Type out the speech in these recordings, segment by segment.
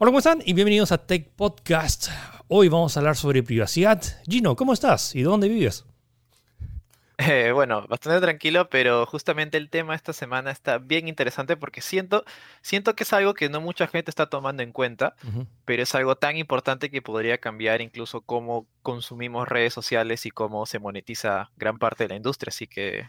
Hola, ¿cómo están? Y bienvenidos a Tech Podcast. Hoy vamos a hablar sobre privacidad. Gino, ¿cómo estás? ¿Y dónde vives? Eh, bueno, bastante tranquilo, pero justamente el tema esta semana está bien interesante porque siento, siento que es algo que no mucha gente está tomando en cuenta, pero es algo tan importante que podría cambiar incluso cómo consumimos redes sociales y cómo se monetiza gran parte de la industria. Así que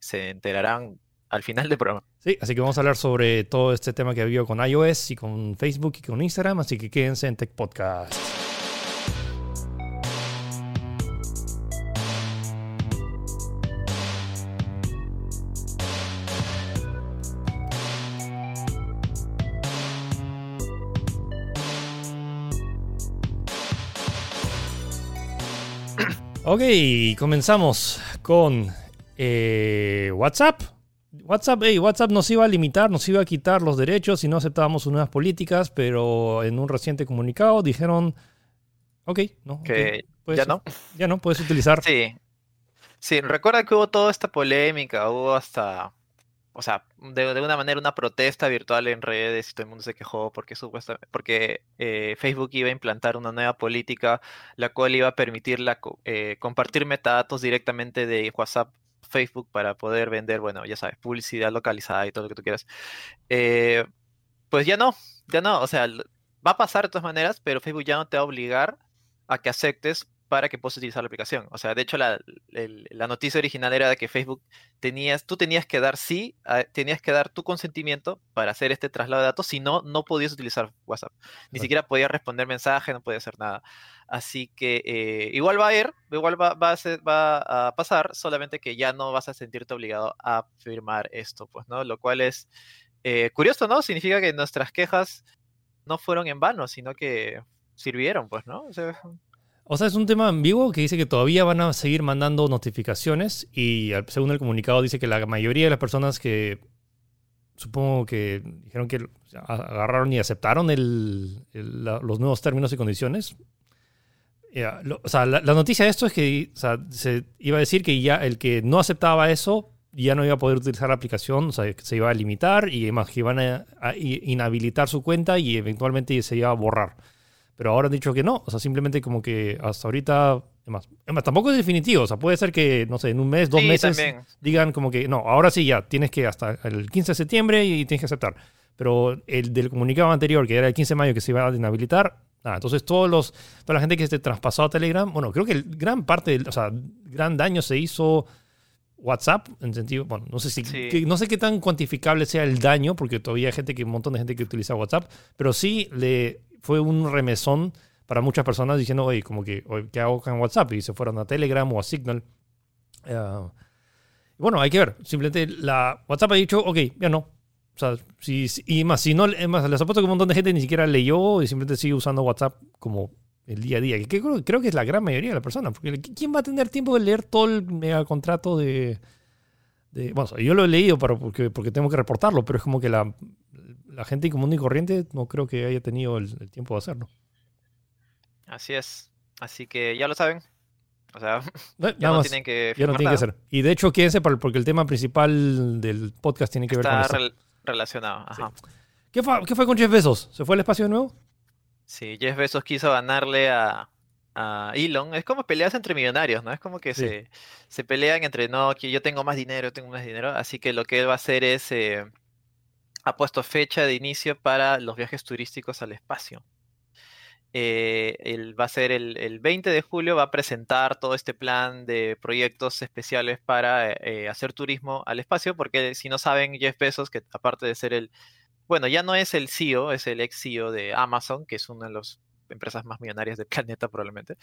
se enterarán al final del programa. Sí, así que vamos a hablar sobre todo este tema que ha habido con iOS y con Facebook y con Instagram, así que quédense en Tech Podcast. Ok, comenzamos con eh, WhatsApp. WhatsApp, hey, WhatsApp nos iba a limitar, nos iba a quitar los derechos si no aceptábamos sus nuevas políticas, pero en un reciente comunicado dijeron, ok, no. Que ya no. Ya no, puedes utilizar. Sí. Sí, recuerda que hubo toda esta polémica, hubo hasta, o sea, de, una manera una protesta virtual en redes y todo el mundo se quejó porque supuestamente, porque eh, Facebook iba a implantar una nueva política la cual iba a permitir la, eh, compartir metadatos directamente de WhatsApp Facebook para poder vender, bueno, ya sabes, publicidad localizada y todo lo que tú quieras. Eh, pues ya no, ya no, o sea, va a pasar de todas maneras, pero Facebook ya no te va a obligar a que aceptes para que puedas utilizar la aplicación. O sea, de hecho, la, noticia original era de que Facebook tenías, tú tenías que dar sí, tenías que dar tu consentimiento para hacer este traslado de datos, si no, no podías utilizar WhatsApp. Ni siquiera podías responder mensaje, no podías hacer nada. Así que eh, igual va a ir, igual va, va, a va, a pasar, solamente que ya no vas a sentirte obligado a firmar esto, pues, ¿no? Lo cual es eh, curioso, ¿no? Significa que nuestras quejas no fueron en vano, sino que sirvieron, pues, ¿no? O sea, o sea, es un tema ambiguo que dice que todavía van a seguir mandando notificaciones y según el comunicado dice que la mayoría de las personas que supongo que dijeron que agarraron y aceptaron los nuevos términos y condiciones. o sea, la, noticia de esto es que se iba a decir que ya el que no aceptaba eso ya no iba a poder utilizar la aplicación, o sea, se iba a limitar y además que iban a inhabilitar su cuenta y eventualmente se iba a borrar. Pero ahora han dicho que no. O sea, simplemente como que hasta ahorita. Además, tampoco es definitivo. O sea, puede ser que, no sé, en un mes, dos meses digan como que no, ahora sí ya, tienes que hasta el 15 de septiembre y tienes que aceptar. Pero el del comunicado anterior, que era el 15 de mayo que se iba a inhabilitar, nada. Entonces, todos los, toda la gente que se traspasó a Telegram, bueno, creo que el gran parte, o sea, gran daño se hizo. WhatsApp, en sentido, bueno, no sé si, no sé qué tan cuantificable sea el daño, porque todavía hay gente que, un montón de gente que utiliza WhatsApp, pero sí le fue un remesón para muchas personas diciendo, oye, como que, ¿qué hago con WhatsApp? Y se fueron a Telegram o a Signal. Uh, bueno, hay que ver. Simplemente la WhatsApp ha dicho, ok, ya no. O sea, si, y más, si no, más, les apuesto que un montón de gente ni siquiera leyó y simplemente sigue usando WhatsApp como el día a día. Que creo, creo que es la gran mayoría de las personas. Porque ¿quién va a tener tiempo de leer todo el mega contrato de, de, bueno, yo lo he leído para, porque, porque tengo que reportarlo, pero es como que la, la gente común y corriente no creo que haya tenido el, tiempo de hacerlo. Así es. Así que ya lo saben. O sea, ya no tienen que Ya no tienen que hacer. Y de hecho, quédense porque el tema principal del podcast tiene que ver con eso. Está relacionado. Ajá. ¿Qué, fue, ¿Qué fue con Jeff Bezos? ¿Se fue al espacio de nuevo? Sí, Jeff Bezos quiso ganarle a, a Elon. Es como peleas entre millonarios, ¿no? Es como que se, se pelean entre, no, que yo tengo más dinero, tengo más dinero. Así que lo que él va a hacer es eh, ha puesto fecha de inicio para los viajes turísticos al espacio. Eh, va a ser el, 20 de julio, va a presentar todo este plan de proyectos especiales para eh, hacer turismo al espacio, porque si no saben, Jeff Bezos, que aparte de ser el, bueno, ya no es el CEO, es el ex CEO de Amazon, que es uno de los empresas más millonarias del planeta probablemente.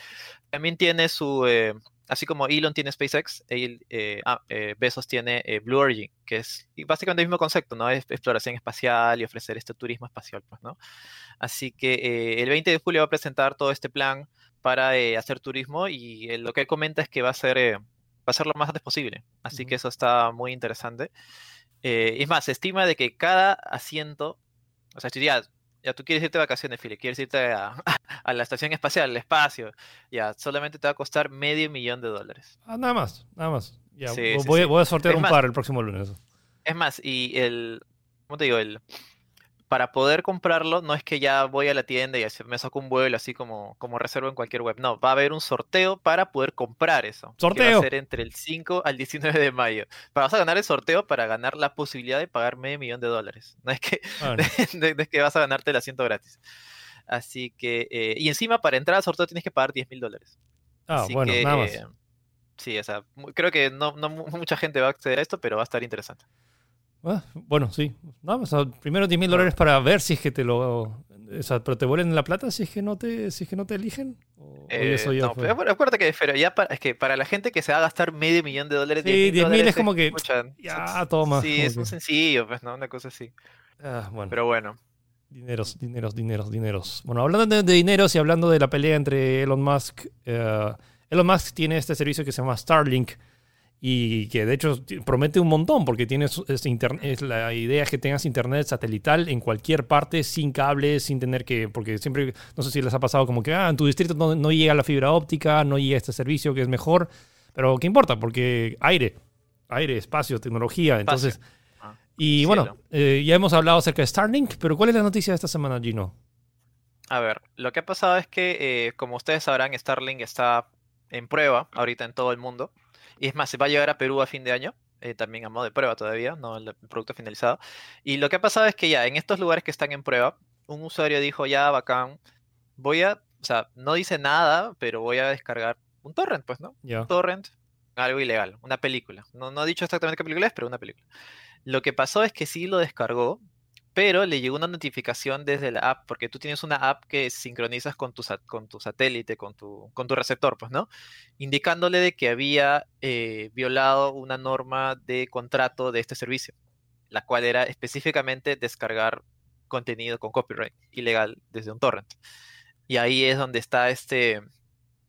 También tiene su, eh, así como Elon tiene SpaceX, eh, ah, eh, Bezos tiene Blue Origin, que es básicamente el mismo concepto, ¿no? Es exploración espacial y ofrecer este turismo espacial, pues, ¿no? Así que el 20 de julio va a presentar todo este plan para hacer turismo y lo que él comenta es que va a ser, va a ser lo más antes posible. Así que eso está muy interesante. es más, se estima de que cada asiento, o sea, si ya tú quieres irte de vacaciones, Philip, quieres irte a, la estación espacial, al espacio, ya, solamente te va a costar medio millón de dólares. Ah, nada más, nada más. Ya, voy, a sortear un par el próximo lunes. Es más, y el, ¿cómo te digo? El, para poder comprarlo, no es que ya voy a la tienda y me saco un vuelo así como, como reservo en cualquier web. No, va a haber un sorteo para poder comprar eso. ¡Sorteo! Que va a ser entre el 5 al 19 de mayo. Vas a ganar el sorteo para ganar la posibilidad de pagar medio millón de dólares. No es que, no. es que vas a ganarte el asiento gratis. Así que, eh, y encima para entrar al sorteo tienes que pagar 10 mil dólares. Ah, Así bueno, que, nada más. eh, sí, o sea, creo que no, no mu- mucha gente va a acceder a esto, pero va a estar interesante. Ah, bueno, sí. No, o sea, primero 10 mil dólares para ver si es que te lo. O sea, pero te vuelven la plata si es que no te, si es que no te eligen. O, Eh, eso ya no, fue? pero acu- acuérdate que pero ya para, es que para la gente que se va a gastar medio millón de dólares, Sí, 10.000 es dólares como que, pucha, ya, toma, Sí, es un que- sencillo, pues, ¿no? Una cosa así. Ah, bueno. Pero bueno. Dineros, dineros, dineros, dineros. Bueno, hablando de, de dineros y hablando de la pelea entre Elon Musk, eh, Elon Musk tiene este servicio que se llama Starlink y que de hecho promete un montón porque tienes internet, es la idea es que tengas internet satelital en cualquier parte sin cables, sin tener que, porque siempre, no sé si les ha pasado como que, ah, en tu distrito no, no llega la fibra óptica, no llega este servicio que es mejor, pero ¿qué importa? Porque aire, aire, espacio, tecnología, entonces... Ah, Y cielo. bueno, eh, ya hemos hablado acerca de Starlink, pero ¿cuál es la noticia de esta semana, Gino? A ver, lo que ha pasado es que, eh, como ustedes sabrán, Starlink está en prueba ahorita en todo el mundo. Y es más, se va a llegar a Perú a fin de año, eh, también a modo de prueba todavía, no el producto finalizado. Y lo que ha pasado es que ya en estos lugares que están en prueba, un usuario dijo, ya, bacán, voy a, o sea, no dice nada, pero voy a descargar un torrent, pues, ¿no? Ya. torrent, algo ilegal, una película. No, no ha dicho exactamente qué película es, pero una película. Lo que pasó es que sí lo descargó, pero le llegó una notificación desde la app, porque tú tienes una app que sincronizas con tu, con tu satélite, con tu, con tu receptor, pues, ¿no? Indicándole de que había eh, violado una norma de contrato de este servicio, la cual era específicamente descargar contenido con copyright ilegal desde un torrent. Y ahí es donde está este,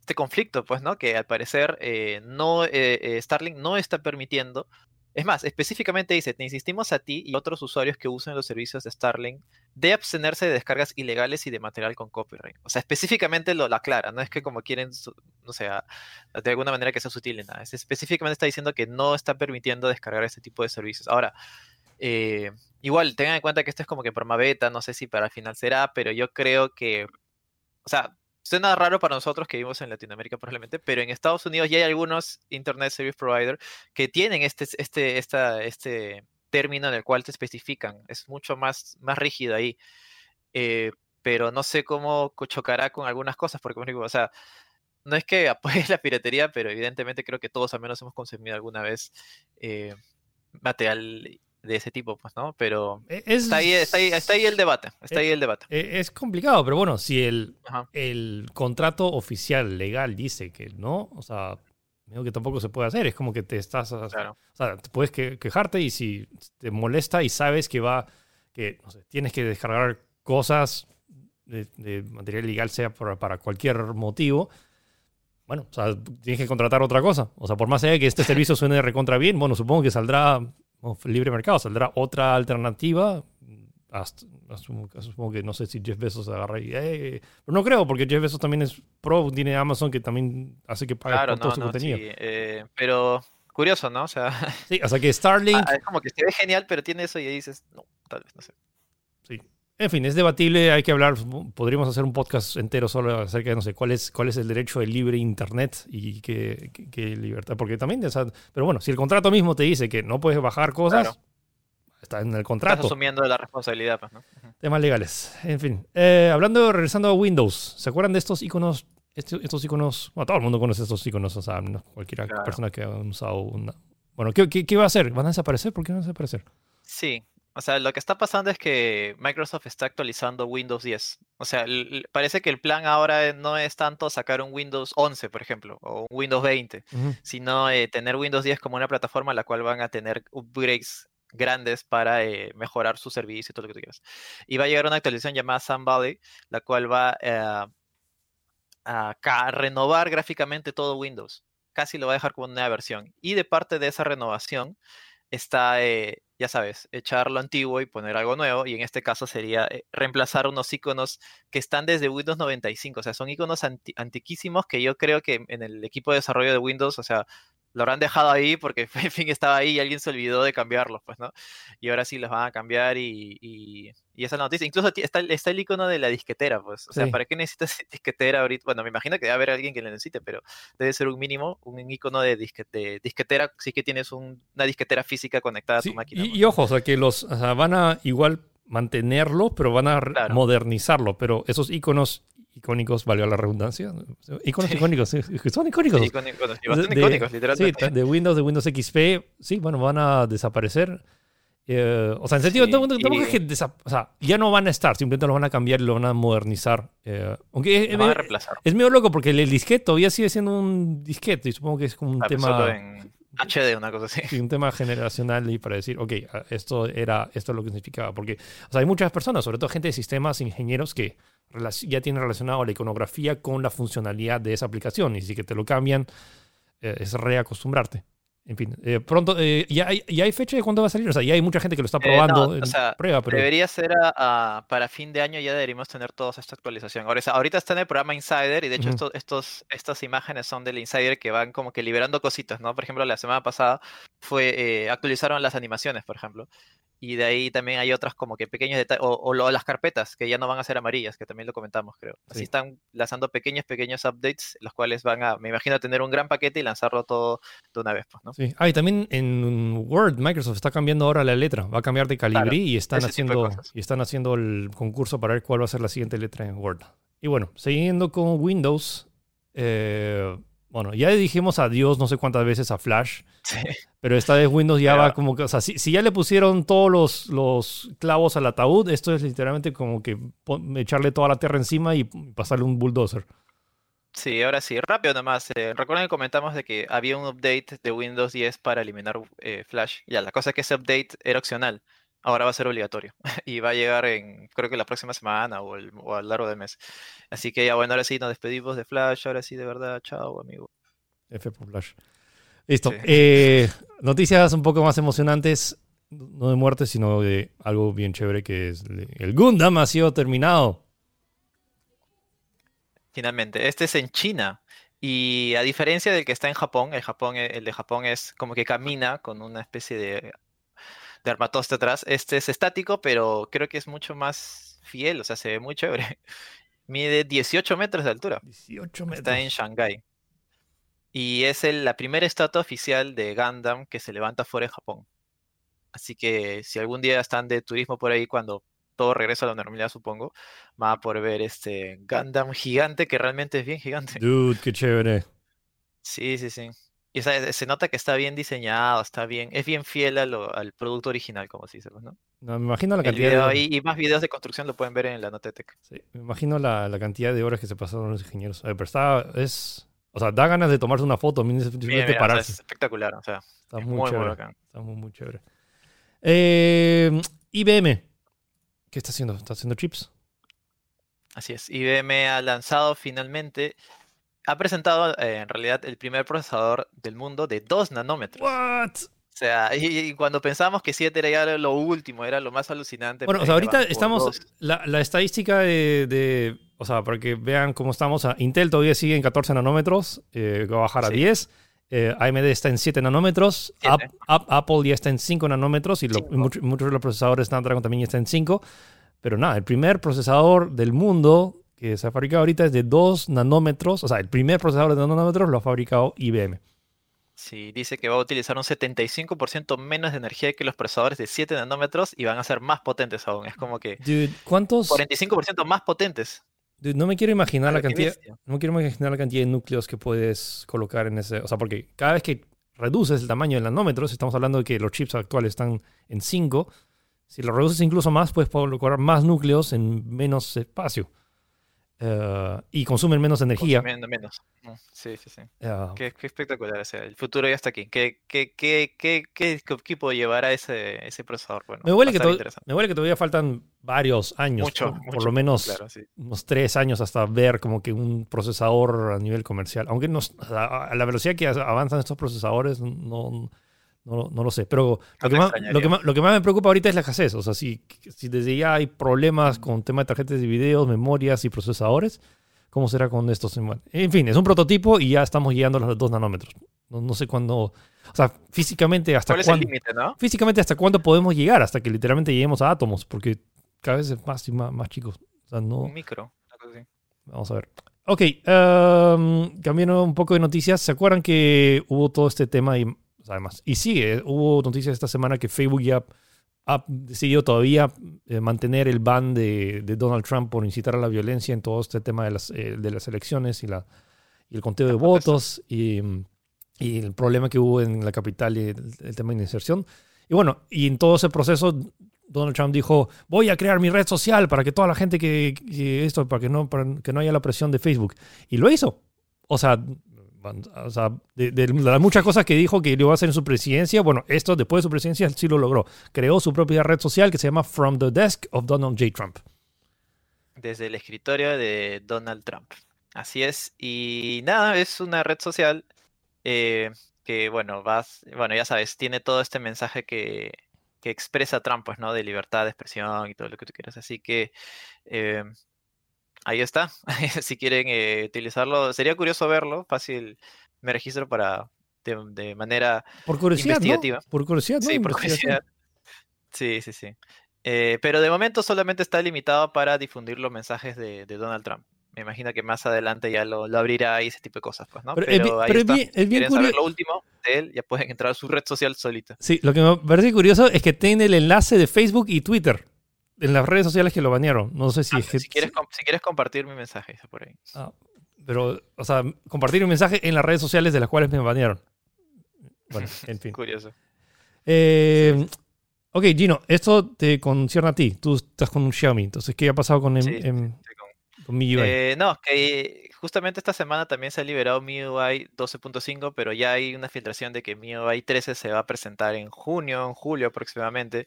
este conflicto, pues, ¿no? Que al parecer eh, no, eh, eh, Starlink no está permitiendo. Es más, específicamente dice, te insistimos a ti y otros usuarios que usen los servicios de Starlink de abstenerse de descargas ilegales y de material con copyright. O sea, específicamente lo aclara, no es que como quieren, no sé, a- de alguna manera que sea sutil ni nada. Es específicamente está diciendo que no está permitiendo descargar este tipo de servicios. Ahora, eh, igual, tengan en cuenta que esto es como que forma beta, no sé si para el final será, pero yo creo que, o sea, suena raro para nosotros que vivimos en Latinoamérica probablemente, pero en Estados Unidos ya hay algunos Internet Service Provider que tienen este, este, esta, este término en el cual te especifican. Es mucho más, más rígido ahí. Eh, pero no sé cómo chocará con algunas cosas, porque, por ejemplo, o sea, no es que apoye la piratería, pero evidentemente creo que todos al menos hemos consumido alguna vez eh, material de ese tipo, pues, ¿no? Pero E- Es, está ahí, está ahí, está ahí el debate, está ahí el debate. e- es complicado, pero bueno, si el, Ajá. el contrato oficial legal dice que no, o sea, digo que tampoco se puede hacer. Es como que te estás. O Claro. sea, te puedes que- quejarte y si te molesta y sabes que va. que no sé, tienes que descargar cosas de, de material legal, sea por- para cualquier motivo. Bueno, o sea, tienes que contratar otra cosa. O sea, por más allá que este servicio suene recontra bien, bueno, supongo que saldrá libre mercado, saldrá otra alternativa. Hasta- asumo, asumo que no sé si Jeff Bezos agarra y. "Eh", pero no creo, porque Jeff Bezos también es pro, tiene Amazon que también hace que pague Claro, por todo no, su no, contenido. sí, eh, pero curioso, ¿no? O sea, Sí, o sea que Starlink. ah, es como que se ve genial, pero tiene eso y ahí dices, no, tal vez, no sé. Sí. En fin, es debatible, hay que hablar, podríamos hacer un podcast entero solo acerca de, no sé, cuál es, cuál es el derecho del libre Internet y qué, qué- qué libertad, porque también, o sea, pero bueno, si el contrato mismo te dice que no puedes bajar cosas, Claro. está en el Estás contrato, asumiendo la responsabilidad, pues, ¿no? Temas legales, en fin. Eh, hablando, regresando a Windows, ¿se acuerdan de estos iconos? Estos, estos iconos, bueno, todo el mundo conoce estos iconos, o sea, no- cualquier Claro. persona que ha usado una... Bueno, ¿qué, qué, qué va a hacer? ¿Van a desaparecer? ¿Por qué van a desaparecer? Sí, o sea, lo que está pasando es que Microsoft está actualizando Windows 10. O sea, parece que el plan ahora no es tanto sacar un Windows 11, por ejemplo, o un Windows 20, Ujú. sino eh, tener Windows 10 como una plataforma a la cual van a tener upgrades grandes para eh, mejorar su servicio y todo lo que tú quieras. Y va a llegar una actualización llamada Sun Valley, la cual va eh, a renovar gráficamente todo Windows. Casi lo va a dejar como una nueva versión. Y de parte de esa renovación está, eh, ya sabes, echar lo antiguo y poner algo nuevo. Y en este caso sería eh, reemplazar unos iconos que están desde Windows 95. O sea, son iconos anti- antiquísimos que yo creo que en el equipo de desarrollo de Windows, o sea, lo habrán dejado ahí porque en fin estaba ahí y alguien se olvidó de cambiarlos, pues, ¿no? Y ahora sí los van a cambiar y, y, y esa es la noticia. Incluso está, está, el icono de la disquetera, pues. O sea, ¿para qué necesitas disquetera ahorita? Bueno, me imagino que debe haber alguien que le necesite, pero debe ser un mínimo, un icono de, de disquetera, sí que tienes un, una disquetera física conectada a tu máquina. Y, pues. y, ojo, o sea, que los o sea, van a igual mantenerlo, pero van a claro. modernizarlo. Pero esos iconos icónicos, valió la redundancia. Iconos sí. icónicos, son icónicos. Sí, icónicos, bastante de, icónicos, literalmente. Sí, de Windows, de Windows XP, sí, bueno, van a desaparecer. Eh, o sea, en sentido, sí, no, y... que o sea, ya no van a estar, simplemente los van a cambiar y lo van a modernizar. Eh, aunque es, van a reemplazar. es medio loco porque el disquete todavía sigue siendo un disquete y supongo que es como un ah, tema. En HD, una cosa así. Sí, un tema generacional y para decir, ok, esto era esto es lo que significaba. Porque o sea, hay muchas personas, sobre todo gente de sistemas, ingenieros, que ya tienen relacionado la iconografía con la funcionalidad de esa aplicación. Y si que te lo cambian, eh, es reacostumbrarte. En fin, eh, pronto, eh, ¿ya, hay, ¿ya hay fecha de cuándo va a salir? O sea, ya hay mucha gente que lo está probando no, en o sea, prueba, pero... Debería ser a, a, para fin de año ya deberíamos tener toda esta actualización. Ahora, ahorita está en el programa Insider y de hecho uh -huh. estos, estos, estas imágenes son del Insider que van como que liberando cositas, ¿no? Por ejemplo, la semana pasada fue eh, actualizaron las animaciones, por ejemplo. Y de ahí también hay otras como que pequeños detalles, o, las carpetas, que ya no van a ser amarillas, que también lo comentamos, creo. Así sí. están lanzando pequeños, pequeños updates, los cuales van a, me imagino, tener un gran paquete y lanzarlo todo de una vez, pues, ¿no? Sí. Ah, y también en Word, Microsoft está cambiando ahora la letra, va a cambiar de calibrí claro, y, están haciendo, y están haciendo el concurso para ver cuál va a ser la siguiente letra en Word. Y bueno, siguiendo con Windows, eh, bueno, ya dijimos adiós no sé cuántas veces a Flash. Sí. Pero esta vez Windows ya pero, va como que, o sea, si, si, ya le pusieron todos los, los clavos al ataúd, esto es literalmente como que echarle toda la tierra encima y pasarle un bulldozer. Sí, ahora sí, rápido nomás. Eh, recuerden que comentamos de que había un update de Windows 10 para eliminar eh, Flash. Ya, la cosa es que ese update era opcional. Ahora va a ser obligatorio. y va a llegar en, creo que la próxima semana o, el, o a lo largo del mes. Así que ya, bueno, ahora sí nos despedimos de Flash. Ahora sí, de verdad, chao, amigo. F por Flash. Listo. Sí. Eh, noticias un poco más emocionantes, no de muerte, sino de algo bien chévere que es el Gundam ha sido terminado. Finalmente, este es en China. Y a diferencia del que está en Japón, el, Japón, el de Japón es como que camina con una especie de, de armatoste atrás. Este es estático, pero creo que es mucho más fiel, o sea, se ve muy chévere. Mide 18 metros de altura. 18 metros. Está en Shanghái. Y es el, la primera estatua oficial de Gundam que se levanta fuera de Japón. Así que si algún día están de turismo por ahí, cuando todo regresa a la normalidad, supongo, van a poder ver este Gundam gigante que realmente es bien gigante. Dude, qué chévere. Sí, sí, sí. Y o sea, se nota que está bien diseñado, está bien, es bien fiel a lo, al producto original, como se dice, ¿no? no me imagino la cantidad de... y, y, más videos de construcción lo pueden ver en la Notetec. Sí, me imagino la, la, cantidad de horas que se pasaron los ingenieros. Pero está, es, o sea, da ganas de tomarse una foto, mira, mira, pararse. O sea, es espectacular, o sea, está muy, muy chévere. Muy está muy, muy chévere. Eh, IBM, ¿qué está haciendo? ¿Está haciendo chips? Así es, IBM ha lanzado finalmente ha presentado eh, en realidad el primer procesador del mundo de 2 nanómetros. What? O sea, y, y, cuando pensábamos que 7 era ya lo último, era lo más alucinante. Bueno, o sea, ahorita estamos. La, la, estadística de, de, O sea, para que vean cómo estamos. Intel todavía sigue en 14 nanómetros, eh, va a bajar sí. a 10. Eh, AMD está en 7 nanómetros. App, App, Apple ya está en 5 nanómetros. Y, lo, y muchos, muchos de los procesadores Snapdragon también están en 5. Pero nada, el primer procesador del mundo que se ha fabricado ahorita es de 2 nanómetros, o sea, el primer procesador de 2 nanómetros lo ha fabricado IBM. Sí, dice que va a utilizar un 75% menos de energía que los procesadores de 7 nanómetros y van a ser más potentes aún. Es como que... Dude, ¿cuántos? 45% más potentes. Dude, no me quiero imaginar la cantidad... No me quiero imaginar la cantidad de núcleos que puedes colocar en ese... O sea, porque cada vez que reduces el tamaño de nanómetros, estamos hablando de que los chips actuales están en 5. Si lo reduces incluso más, puedes colocar más núcleos en menos espacio. Uh, y consumen menos energía. Consumiendo menos. Sí, sí, sí. Uh, qué, qué, espectacular. O sea, el futuro ya está aquí. ¿Qué, qué, qué, qué, qué equipo llevará ese, ese procesador? Bueno, me, huele que me huele que todavía faltan varios años. Mucho, por, mucho, por lo menos claro, sí. unos tres años hasta ver como que un procesador a nivel comercial. Aunque nos, a la velocidad que avanzan estos procesadores, no, no, no, lo sé, pero lo que, más, lo, que más, lo que, más, me preocupa ahorita es la escasez. O sea, si, si desde ya hay problemas con tema de tarjetas de videos, memorias y procesadores, ¿cómo será con estos? En fin, es un prototipo y ya estamos llegando a los 2 nanómetros. No, no sé cuándo. O sea, físicamente hasta ¿Cuál es el cuándo. límite, no? Físicamente hasta cuándo podemos llegar, hasta que literalmente lleguemos a átomos, porque cada vez es más y más, más chicos. O sea, no. Un micro. así. Vamos a ver. Ok, um, cambiando un poco de noticias. ¿Se acuerdan que hubo todo este tema y además y sigue? Hubo noticias esta semana que Facebook ya ha decidido todavía eh, mantener el ban de, de Donald Trump por incitar a la violencia en todo este tema de las, eh, de las elecciones y, la, y el conteo de votos y, y el problema que hubo en la capital y el, el tema de inserción. Y bueno, y en todo ese proceso Donald Trump dijo, voy a crear mi red social para que toda la gente que, que esto, para que no, para que no haya la presión de Facebook. Y lo hizo. O sea, o sea de, las muchas cosas que dijo que iba a hacer en su presidencia, bueno, esto después de su presidencia sí lo logró. Creó su propia red social que se llama From the Desk of Donald J. Trump. Desde el escritorio de Donald Trump. Así es. Y nada, es una red social eh, que, bueno, vas, bueno, ya sabes, tiene todo este mensaje que, que expresa Trump, pues, ¿no? De libertad de expresión y todo lo que tú quieras. Así que eh, ahí está. si quieren eh, utilizarlo, sería curioso verlo. Fácil, me registro para de, de manera Por curiosidad, ¿no? Investigativa. Por curiosidad, ¿no? Sí, por curiosidad. Sí, sí, sí. Eh, pero de momento solamente está limitado para difundir los mensajes de, de Donald Trump. Me imagino que más adelante ya lo, lo abrirá y ese tipo de cosas, pues, ¿no? Pero Pero, es bi- ahí pero es está. bien- es bien ¿Quieren saber lo último de él? Ya pueden entrar a su red social solita. Sí, lo que me parece curioso es que tiene el enlace de Facebook y Twitter en las redes sociales que lo banearon. No sé si Ah, es que- si, quieres, si quieres compartir mi mensaje, está por ahí. Ah, pero, o sea, compartir un mensaje en las redes sociales de las cuales me banearon. Bueno, en fin. Curioso. Eh, ok, Gino, esto te concierne a ti. Tú estás con un Xiaomi. Entonces, ¿qué ha pasado con, Sí, em- Estoy Eh, no, que justamente esta semana también se ha liberado MIUI 12.5, pero ya hay una filtración de que MIUI 13 se va a presentar en junio, en julio aproximadamente.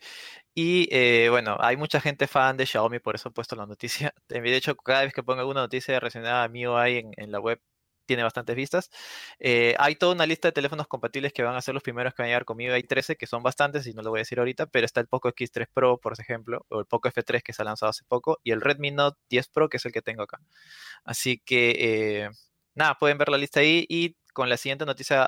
Y eh, bueno, hay mucha gente fan de Xiaomi, por eso he puesto la noticia. De hecho, cada vez que pongo alguna noticia relacionada a MIUI en, en la web, tiene bastantes vistas. Eh, hay toda una lista de teléfonos compatibles que van a ser los primeros que van a llegar con MIUI 13, que son bastantes, y no lo voy a decir ahorita, pero está el Poco X3 Pro, por ejemplo, o el Poco F3 que se ha lanzado hace poco, y el Redmi Note 10 Pro, que es el que tengo acá. Así que, eh, nada, pueden ver la lista ahí y con la siguiente noticia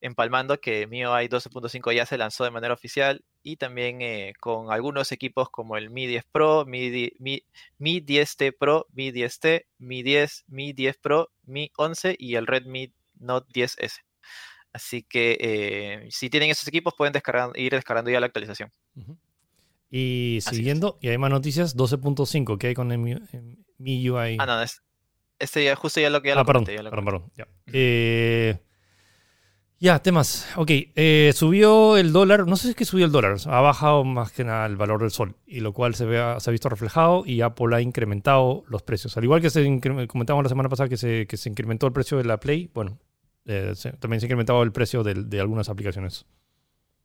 empalmando que MIUI 12.5 ya se lanzó de manera oficial y también eh, con algunos equipos como el Mi 10 Pro, Mi, Mi, Mi 10T Pro, Mi 10T, Mi 10, Mi 10 Pro, Mi 11 y el Redmi Note 10S. Así que eh, si tienen esos equipos pueden descargar, ir descargando ya la actualización. Y Así es. siguiendo, y hay más noticias, 12.5, ¿qué hay con el Mi- em, MIUI? Ah, no, es, este ya justo ya lo que ya Ah, lo perdón, comenté, ya lo perdón, ya. Eh, ya, temas. Ok, eh, subió el dólar, no sé si es que subió el dólar, ha bajado más que nada el valor del sol, y lo cual se, vea, se ha visto reflejado y Apple ha incrementado los precios. Al igual que se comentamos la semana pasada que se, que se incrementó el precio de la Play, bueno, eh, se- también se ha incrementado el precio del- de, algunas aplicaciones.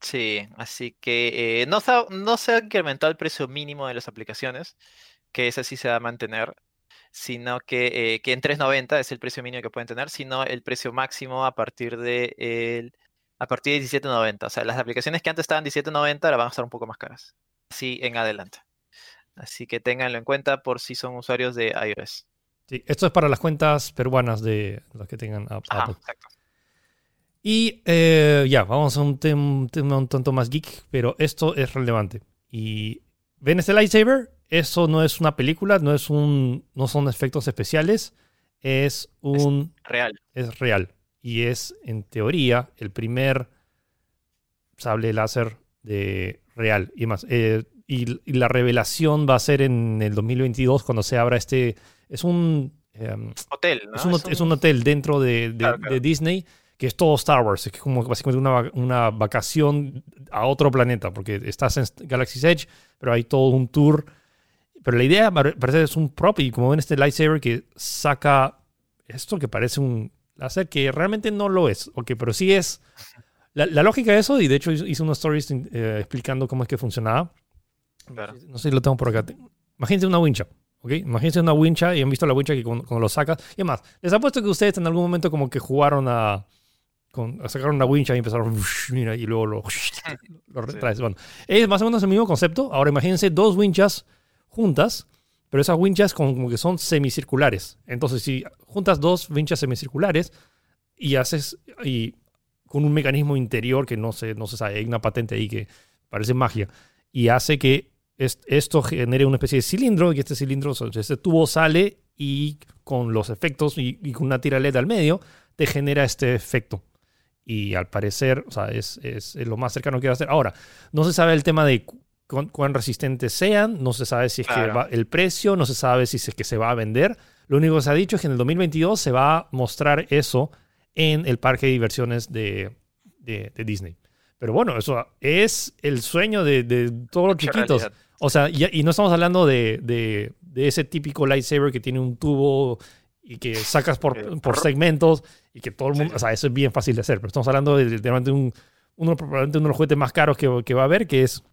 Sí, así que eh, no, se ha, no se ha incrementado el precio mínimo de las aplicaciones, que ese sí se va a mantener, sino que, eh, que en 3.90 es el precio mínimo que pueden tener, sino el precio máximo a partir de el, a partir de 17.90. O sea, las aplicaciones que antes estaban 17.90 ahora van a estar un poco más caras. Así en adelante. Así que ténganlo en cuenta por si son usuarios de iOS. Sí, esto es para las cuentas peruanas de los que tengan app- Ajá, Apple. exacto. Y eh, ya, vamos a un tema un tanto más geek, pero esto es relevante. Y ven este lightsaber, eso no es una película, no es un, no son efectos especiales, es un, Real. es real y es en teoría el primer sable láser de real y más. eh, y, y la revelación va a ser en el 2022 cuando se abra este, es un em, Hotel, ¿no? es, un, es un hotel dentro de, de- Claro, claro. de Disney que es todo Star Wars. Es que como básicamente una, una vacación a otro planeta, porque estás en Galaxy's Edge, pero hay todo un tour. Pero la idea pare- parece que es un prop, y como ven este lightsaber que saca esto que parece un láser, que realmente no lo es, ok, pero sí es. La, la lógica de eso, y de hecho hice unos stories eh, explicando cómo es que funcionaba. Claro. No sé si lo tengo por acá. Imagínense una wincha. ¿ok? Imagínense una wincha y han visto la wincha que cuando, cuando lo sacas. Y además, les apuesto que ustedes en algún momento como que jugaron a, con, a sacar una wincha y empezaron mira, y luego lo, lo retraes. Bueno, es más o menos el mismo concepto. Ahora imagínense dos winchas juntas, pero esas winchas como, como que son semicirculares. Entonces, si juntas dos winchas semicirculares y haces y con un mecanismo interior que no se, no se sabe, hay una patente ahí que parece magia, y hace que esto genere una especie de cilindro y este cilindro, este tubo sale y con los efectos y, con una tira LED al medio, te genera este efecto. Y al parecer, o sea, es, es, lo más cercano que va a hacer. Ahora, no se sabe el tema de cuán, resistentes sean, no se sabe si es que va, el precio, no se sabe si es que se va a vender. Lo único que se ha dicho es que en el 2022 se va a mostrar eso en el parque de diversiones de, de, Disney. Pero bueno, eso es el sueño de, de todos los chiquitos. O sea, y, no estamos hablando de, de, ese típico lightsaber que tiene un tubo y que sacas por, por segmentos y que todo el mundo, o sea, eso es bien fácil de hacer, pero estamos hablando de, de, un, uno, probablemente uno de los juguetes más caros que, que, va a haber, que es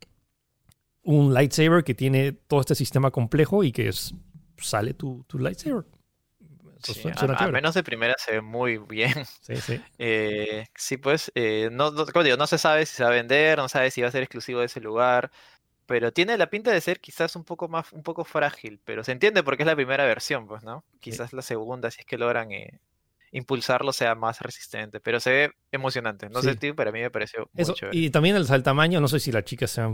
un lightsaber que tiene todo este sistema complejo y que es, sale tu, tu lightsaber. al, menos de primera se ve muy bien. Sí, sí. Eh, sí, pues, eh, no, no, como digo, no se sabe si se va a vender, no sabe si va a ser exclusivo de ese lugar pero tiene la pinta de ser quizás un poco más, un poco frágil, pero se entiende porque es la primera versión, pues, ¿no? Quizás la segunda, si es que logran eh, impulsarlo, sea más resistente, pero se ve emocionante. No sé, tío, pero a mí me pareció Eso, Y también el, tamaño, no sé si la chica sea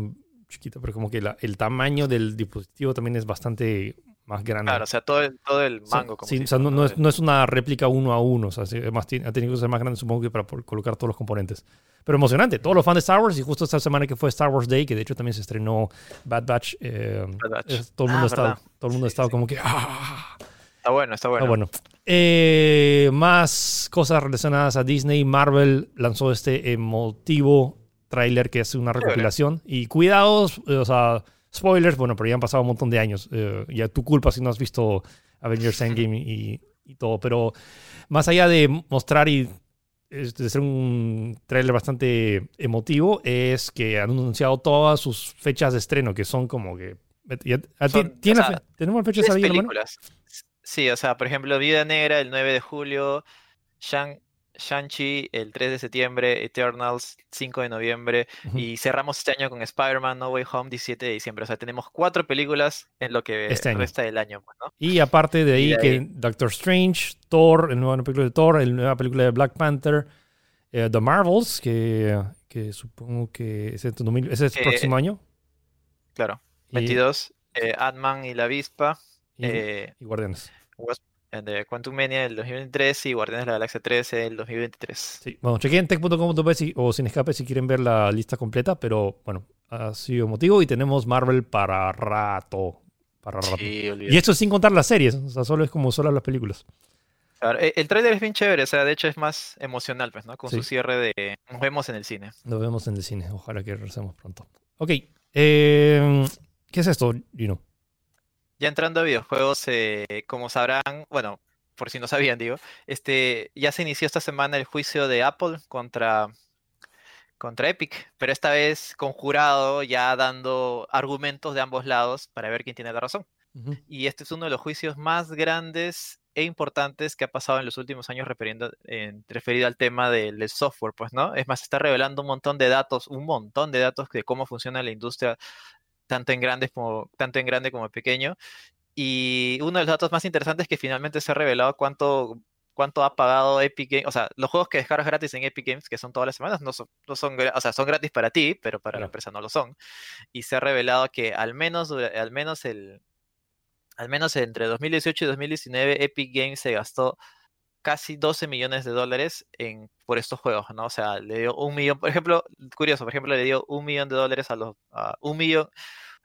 chiquita, pero como que el tamaño del dispositivo también es bastante más grande. Claro, o sea, todo el, todo el mango. como sí, o sea, no, es, no, es, una réplica uno a uno, o sea, ha tenido que ser más grande, supongo que para colocar todos los componentes. Pero emocionante, todos los fans de Star Wars, y justo esta semana que fue Star Wars Day, que de hecho también se estrenó Bad Batch, eh, todo el mundo, ha, estado, todo el mundo ha estado como que... ¡ah! Está bueno, está bueno. Está bueno. Eh, más cosas relacionadas a Disney. Marvel lanzó este emotivo tráiler que es una recopilación. Y cuidados, o sea Spoilers, bueno, pero ya han pasado un montón de años. Eh, ya tu culpa si no has visto Avengers Endgame y, y todo. Pero más allá de mostrar y de ser un trailer bastante emotivo, es que han anunciado todas sus fechas de estreno, que son como que. ¿Tenemos fechas de películas. Sí, o sea, por ejemplo, Vida Negra el 9 de julio, Shang Shang-Chi el 3 de septiembre, Eternals 5 de noviembre y cerramos este año con Spider-Man No Way Home 17 de diciembre. O sea, tenemos cuatro películas en lo que este resta del año. Pues, y aparte de ahí, que Doctor Strange, Thor, el nuevo película de Thor, el nueva película de Black Panther, eh, The Marvels, que, que supongo que es, es el próximo año. Claro, 22, eh, Ant-Man y la Avispa. Y, eh, y Guardianes de Quantum Mania del 2023 y Guardianes de la Galaxia 3 del 2023. Sí, bueno, chequen tech.com.p o sin escape si quieren ver la lista completa, pero bueno, ha sido motivo y tenemos Marvel para rato. Para rato. y esto sin contar las series, o sea, solo es como solo las películas. Claro, e, el trailer es bien chévere, o sea, de hecho es más emocional, pues, ¿no? Con su cierre de nos vemos en el cine. Nos vemos en el cine, ojalá que regresemos pronto. Ok, eh, ¿qué es esto, Gino? Ya entrando a videojuegos, eh, como sabrán, bueno, por si no sabían, digo, este, ya se inició esta semana el juicio de Apple contra, contra Epic, pero esta vez conjurado, ya dando argumentos de ambos lados para ver quién tiene la razón. Y este es uno de los juicios más grandes e importantes que ha pasado en los últimos años referido, referido al tema del, software, pues, ¿no? Es más, está revelando un montón de datos, un montón de datos de cómo funciona la industria tanto en, grandes como, tanto en grande como en pequeño. Y uno de los datos más interesantes es que finalmente se ha revelado cuánto, cuánto ha pagado Epic Games. O sea, los juegos que descargas gratis en Epic Games, que son todas las semanas, no son, no son, o sea, son gratis para ti, pero para la empresa no lo son. Y se ha revelado que al menos, al menos el, al menos entre 2018 y 2019, Epic Games se gastó casi 12 millones de dólares en, por estos juegos, ¿no? O sea, le dio un millón, por ejemplo, curioso, por ejemplo, le dio un millón de dólares a los, a un millón,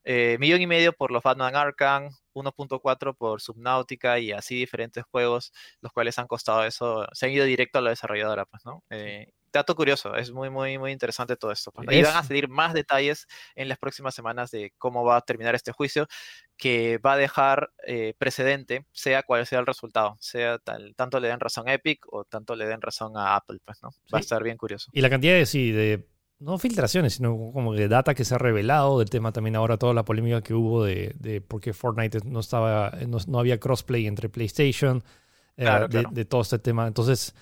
eh, millón y medio por los Batman Arkham, 1.4 por Subnautica y así diferentes juegos, los cuales han costado eso, se han ido directo a la desarrolladora, pues, ¿no? Eh, dato curioso, es muy, muy, muy interesante todo esto. Pues, y van a salir más detalles en las próximas semanas de cómo va a terminar este juicio, que va a dejar eh, precedente, sea cual sea el resultado, sea tal, tanto le den razón a Epic o tanto le den razón a Apple, pues, ¿no? Va a estar bien curioso. Y la cantidad de, sí, de no filtraciones, sino como de data que se ha revelado del tema también ahora, toda la polémica que hubo de, de por qué Fortnite no estaba, no, había crossplay entre PlayStation, eh, de, todo este tema. Entonces,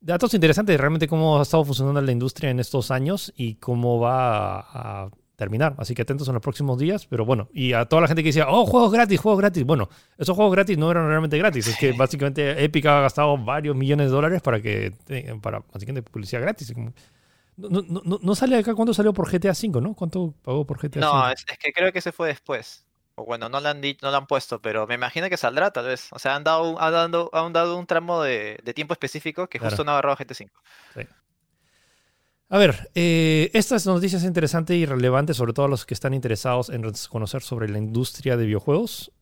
datos interesantes de realmente cómo ha estado funcionando la industria en estos años y cómo va a, terminar. Así que atentos en los próximos días. Pero bueno, y a toda la gente que decía, oh, juegos gratis, juegos gratis. Bueno, esos juegos gratis no eran realmente gratis. Es que básicamente Epic ha gastado varios millones de dólares para que, para básicamente publicidad gratis. No, no, no, sale acá cuándo salió por GTA V, ¿no? ¿Cuánto pagó por GTA V? No, es, que creo que se fue después. O bueno, no lo han no lo han puesto, pero me imagino que saldrá tal vez. O sea, han dado, han dado, han dado un tramo de, tiempo específico que justo no agarró GTA V. Sí. A ver, eh, estas noticias interesantes y relevantes, sobre todo a los que están interesados en conocer sobre la industria de videojuegos.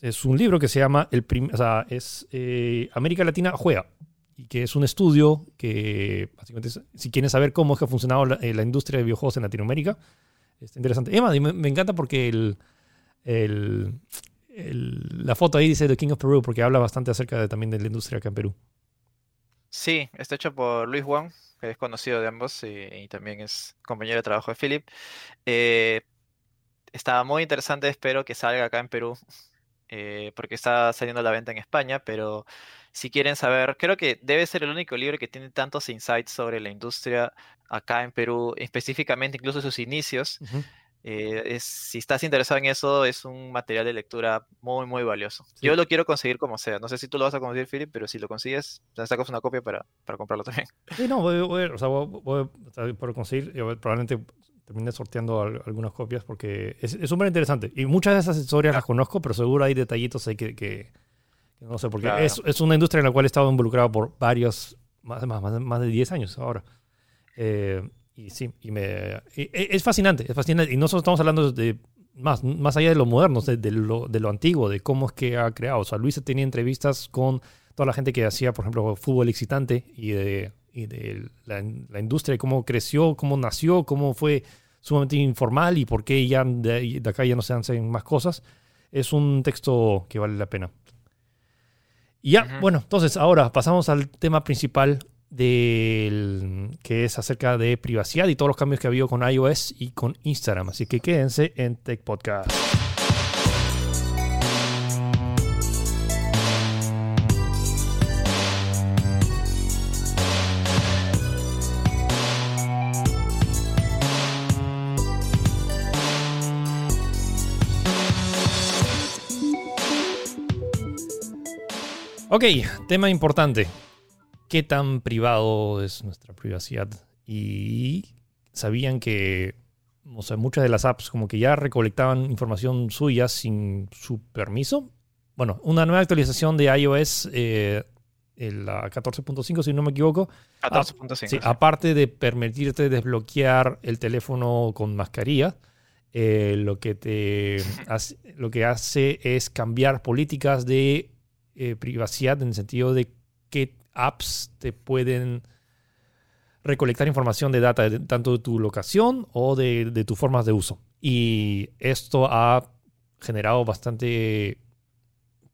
Es un libro que se llama el o sea, es eh, América Latina juega y que es un estudio que básicamente si quieren saber cómo es que ha funcionado la, eh, industria de videojuegos en Latinoamérica, está interesante. Emma, me, encanta porque la foto ahí dice The King of Peru porque habla bastante acerca de, también de la industria acá en Perú. Sí, está hecho por Luis Wong, que es conocido de ambos y, también es compañero de trabajo de Philip. Eh, estaba muy interesante, espero que salga acá en Perú, eh, porque está saliendo a la venta en España, pero si quieren saber, creo que debe ser el único libro que tiene tantos insights sobre la industria acá en Perú, específicamente incluso sus inicios. Eh, si estás interesado en eso, es un material de lectura muy, muy valioso. Yo lo quiero conseguir como sea. No sé si tú lo vas a conseguir, Philip, pero si lo consigues, te sacas una copia para, para comprarlo también. Sí, no, voy, o sea, voy, por conseguir, probablemente termine sorteando algunas copias porque es súper interesante. Y muchas de esas historias las conozco, pero seguro hay detallitos ahí que, que, no sé, porque es, es, una industria en la cual he estado involucrado por varios, más, más, más de 10 años ahora. Eh, y sí, y me, es fascinante, es fascinante. Y nosotros estamos hablando de más, más allá de lo moderno, de, lo, de lo antiguo, de cómo es que ha creado. O sea, Luis tenía entrevistas con toda la gente que hacía, por ejemplo, fútbol excitante y de, y de la, la, industria, cómo creció, cómo nació, cómo fue sumamente informal y por qué ya de, acá ya no se hacen más cosas. Es un texto que vale la pena. Y ya, bueno, entonces ahora pasamos al tema principal del, que es acerca de privacidad y todos los cambios que ha habido con iOS y con Instagram. Así que quédense en Tech Podcast. Ok, tema importante qué tan privado es nuestra privacidad. Y sabían que o sea, muchas de las apps como que ya recolectaban información suya sin su permiso. Bueno, una nueva actualización de iOS, eh, la 14.5 si no me equivoco. 14.5. Aparte de permitirte desbloquear el teléfono con mascarilla, eh, lo, que te hace, lo que hace es cambiar políticas de eh, privacidad en el sentido de que apps te pueden recolectar información de data tanto de tu locación o de, tus formas de uso. Y esto ha generado bastante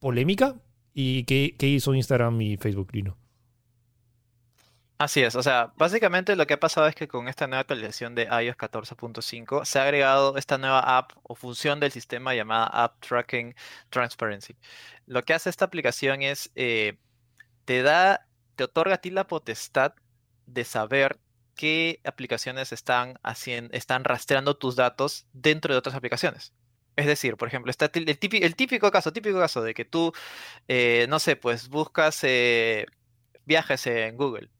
polémica. ¿Y qué, hizo Instagram y Facebook, Lino? Así es, o sea, básicamente lo que ha pasado es que con esta nueva actualización de iOS 14.5 se ha agregado esta nueva app o función del sistema llamada App Tracking Transparency. Lo que hace esta aplicación es eh, te da, te otorga a ti la potestad de saber qué aplicaciones están haciendo, están rastreando tus datos dentro de otras aplicaciones. Es decir, por ejemplo, está el típico, caso, típico caso de que tú, eh, no sé, pues buscas eh, viajes en Google.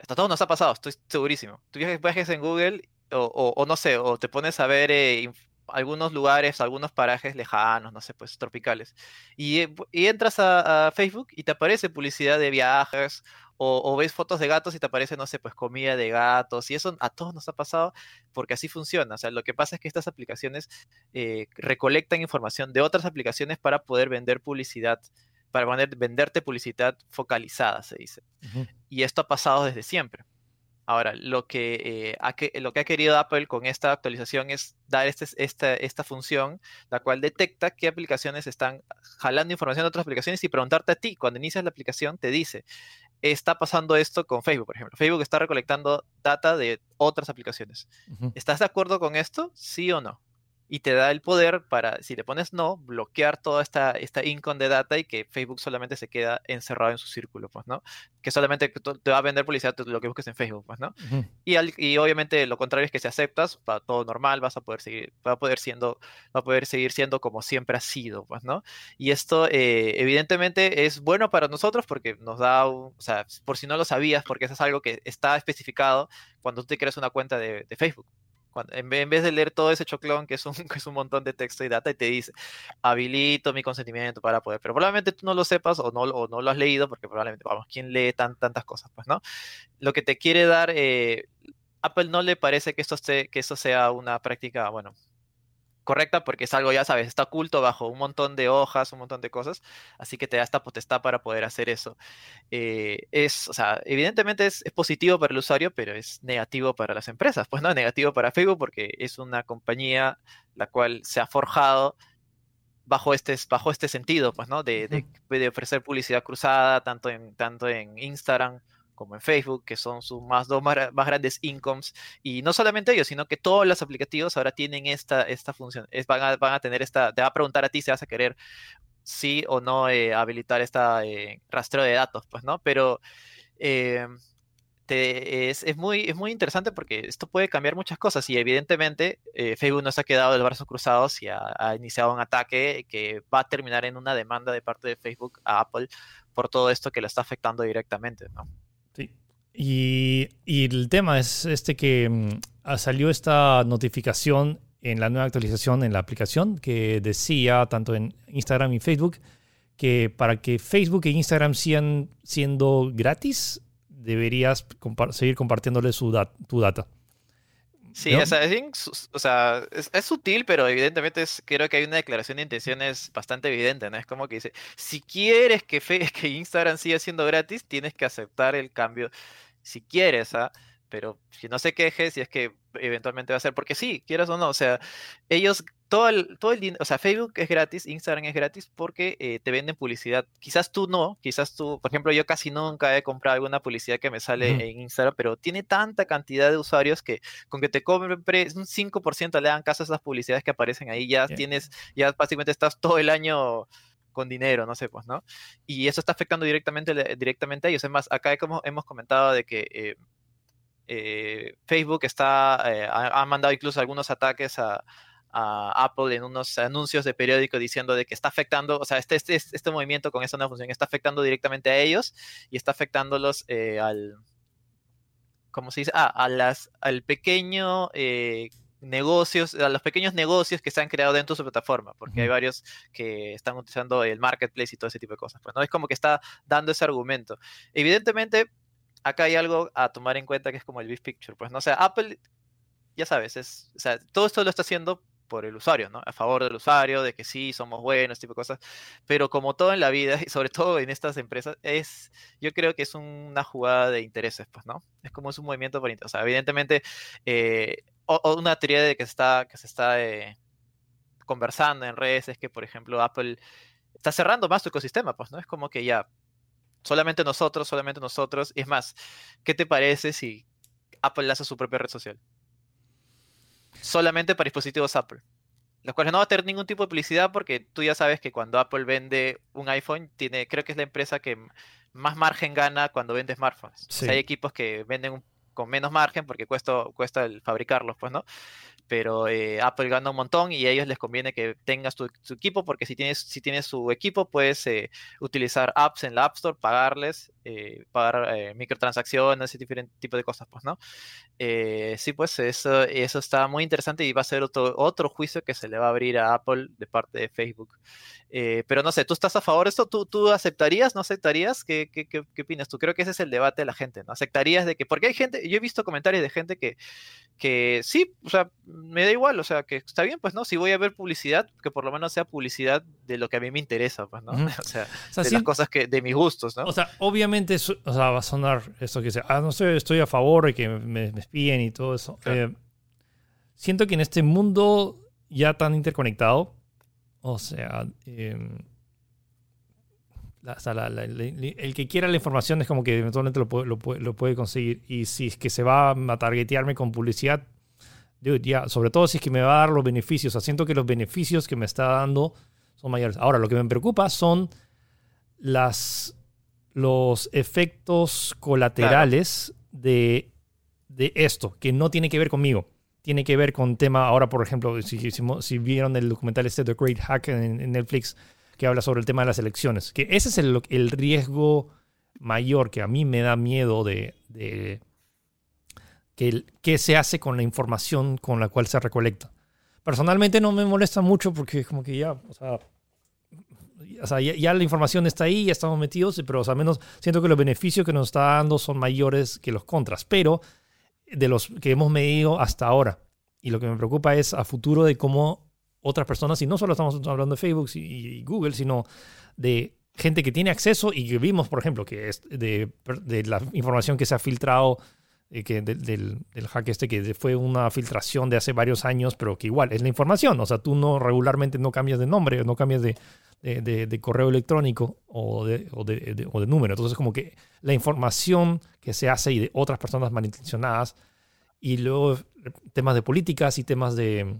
Hasta todo nos ha pasado, estoy segurísimo. Tú viajes, viajes en Google o, no sé, o te pones a ver eh, algunos lugares, algunos parajes lejanos, no sé, pues tropicales. Y, eh, entras a, Facebook y te aparece publicidad de viajes o, ves fotos de gatos y te aparece, no sé, pues comida de gatos. Y eso a todos nos ha pasado porque así funciona. O sea, lo que pasa es que estas aplicaciones eh, recolectan información de otras aplicaciones para poder vender publicidad para venderte publicidad focalizada, se dice. Y esto ha pasado desde siempre. Ahora, lo que, eh, ha, lo que ha querido Apple con esta actualización es dar este, esta, esta función, la cual detecta qué aplicaciones están jalando información de otras aplicaciones y preguntarte a ti, cuando inicias la aplicación, te dice, está pasando esto con Facebook, por ejemplo. Facebook está recolectando data de otras aplicaciones. ¿Estás de acuerdo con esto? ¿Sí o no? Y te da el poder para, si le pones no, bloquear toda esta, esta income de data y que Facebook solamente se queda encerrado en su círculo, pues, ¿no? Que solamente te va a vender publicidad lo que busques en Facebook, pues, ¿no? y, y obviamente lo contrario es que si aceptas, va todo normal, vas a poder seguir, va a poder siendo, va a poder seguir siendo como siempre ha sido, pues, ¿no? Y esto, eh, evidentemente, es bueno para nosotros porque nos da, o sea, por si no lo sabías, porque eso es algo que está especificado cuando tú te creas una cuenta de Facebook en, vez de leer todo ese choclón que es, un, que es un montón de texto y data y te dice, habilito mi consentimiento para poder, pero probablemente tú no lo sepas o no, o no lo has leído porque probablemente, vamos, ¿quién lee tan, tantas cosas? Pues, ¿no? Lo que te quiere dar, eh, Apple no le parece que esto, esté, que esto sea una práctica, bueno, correcta porque es algo, ya sabes, está oculto bajo un montón de hojas, un montón de cosas, así que te da esta potestad para poder hacer eso. Eh, es, o sea, evidentemente es, positivo para el usuario, pero es negativo para las empresas. Pues no, es negativo para Facebook porque es una compañía la cual se ha forjado bajo este, bajo este sentido, pues, ¿no? De, de, de ofrecer publicidad cruzada, tanto en, tanto en Instagram como en Facebook, que son sus más dos más, grandes incomes. Y no solamente ellos, sino que todos los aplicativos ahora tienen esta, esta función. Es, van, a, van, a, tener esta, te va a preguntar a ti si vas a querer sí o no eh, habilitar esta eh, rastreo de datos, pues, ¿no? Pero eh, te, es, es, muy, es muy interesante porque esto puede cambiar muchas cosas y evidentemente Facebook no se ha quedado de brazos cruzados y ha, ha, iniciado un ataque que va a terminar en una demanda de parte de Facebook a Apple por todo esto que le está afectando directamente, ¿no? Y, el tema es este que mm, salió esta notificación en la nueva actualización en la aplicación que decía, tanto en Instagram y Facebook, que para que Facebook e Instagram sigan siendo gratis, deberías seguir compartiéndole su tu data. Sí, o sea, es, o sea es, sutil, pero evidentemente es, creo que hay una declaración de intenciones bastante evidente, ¿no? Es como que dice, si quieres que, que Instagram siga siendo gratis, tienes que aceptar el cambio, si quieres, ¿ah? Pero si no se queje, si es que eventualmente va a ser, porque sí, quieras o no, o sea, ellos todo el, todo el dinero, o sea, Facebook es gratis, Instagram es gratis porque eh, te venden publicidad. Quizás tú no, quizás tú, por ejemplo, yo casi nunca he comprado alguna publicidad que me sale en Instagram, pero tiene tanta cantidad de usuarios que con que te compren un 5% le dan caso a esas publicidades que aparecen ahí, ya tienes, ya básicamente estás todo el año con dinero, no sé, pues, ¿no? Y eso está afectando directamente, directamente a ellos. Es más, acá como hemos comentado de que eh, eh, Facebook está, ha, mandado incluso algunos ataques a, a Apple en unos anuncios de periódico diciendo de que está afectando, o sea, este, este, este movimiento con esta nueva función está afectando directamente a ellos y está afectándolos eh, al, ¿cómo se dice? Ah, a las, al pequeño eh, negocios, a los pequeños negocios que se han creado dentro de su plataforma, porque hay varios que están utilizando el marketplace y todo ese tipo de cosas. Pues, ¿no? Es como que está dando ese argumento. Evidentemente, acá hay algo a tomar en cuenta que es como el big picture. Pues no o sea, Apple, ya sabes, es, o sea, todo esto lo está haciendo por el usuario, ¿no? A favor del usuario, de que sí, somos buenos, tipo de cosas. Pero como todo en la vida, y sobre todo en estas empresas, es, yo creo que es una jugada de intereses, pues, ¿no? Es como es un movimiento por O sea, evidentemente, eh, o, una teoría de que se está, que se está eh, conversando en redes es que, por ejemplo, Apple está cerrando más su ecosistema, pues, ¿no? Es como que ya, solamente nosotros, solamente nosotros. Y es más, ¿qué te parece si Apple hace su propia red social? solamente para dispositivos Apple. Los cuales no va a tener ningún tipo de publicidad porque tú ya sabes que cuando Apple vende un iPhone, tiene, creo que es la empresa que más margen gana cuando vende smartphones. hay equipos que venden con menos margen porque cuesta, cuesta el fabricarlos, pues, ¿no? pero eh, Apple gana un montón y a ellos les conviene que tengas tu, equipo porque si tienes, si tienes su equipo puedes eh, utilizar apps en la App Store, pagarles, eh, pagar microtransacciones, ese diferente tipo de cosas, pues, ¿no? sí, pues eso, eso está muy interesante y va a ser otro, otro juicio que se le va a abrir a Apple de parte de Facebook. Pero no sé, ¿tú estás a favor de esto? ¿Tú, tú aceptarías? ¿No aceptarías? ¿Qué, qué, qué, qué opinas tú? Creo que ese es el debate de la gente, ¿no? ¿Aceptarías de que, porque hay gente, yo he visto comentarios de gente que, que sí, o sea, me da igual, o sea, que está bien, pues, ¿no? Si voy a ver publicidad, que por lo menos sea publicidad de lo que a mí me interesa, pues, ¿no? O sea, de las cosas que, de mis gustos, ¿no? O sea, obviamente, o sea, va a sonar eso que sea, ah, no sé, estoy a favor de que me, espíen y todo eso. Eh, siento que en este mundo ya tan interconectado, o sea, em, el que quiera la información es como que eventualmente lo puede, lo, puede, lo puede conseguir. Y si es que se va a targetearme con publicidad, ya, sobre todo si es que me va a dar los beneficios. O sea, siento que los beneficios que me está dando son mayores. Ahora, lo que me preocupa son las, los efectos colaterales de, de esto, que no tiene que ver conmigo tiene que ver con tema, ahora por ejemplo, si, si, vieron el documental este The Great Hack en, Netflix, que habla sobre el tema de las elecciones, que ese es el, el riesgo mayor que a mí me da miedo de, de que, qué se hace con la información con la cual se recolecta. Personalmente no me molesta mucho porque como que ya, o sea, o sea, ya, la información está ahí, ya estamos metidos, pero o sea, menos siento que los beneficios que nos está dando son mayores que los contras. Pero de los que hemos medido hasta ahora. Y lo que me preocupa es a futuro de cómo otras personas, y no solo estamos hablando de Facebook y, Google, sino de gente que tiene acceso y que vimos, por ejemplo, que es de, la información que se ha filtrado, eh, que del, del, hack este, que fue una filtración de hace varios años, pero que igual es la información. O sea, tú no regularmente no cambias de nombre, no cambias de, de, correo electrónico o de, o, o de, número. Entonces, como que la información que se hace y de otras personas malintencionadas, y luego temas de políticas y temas de...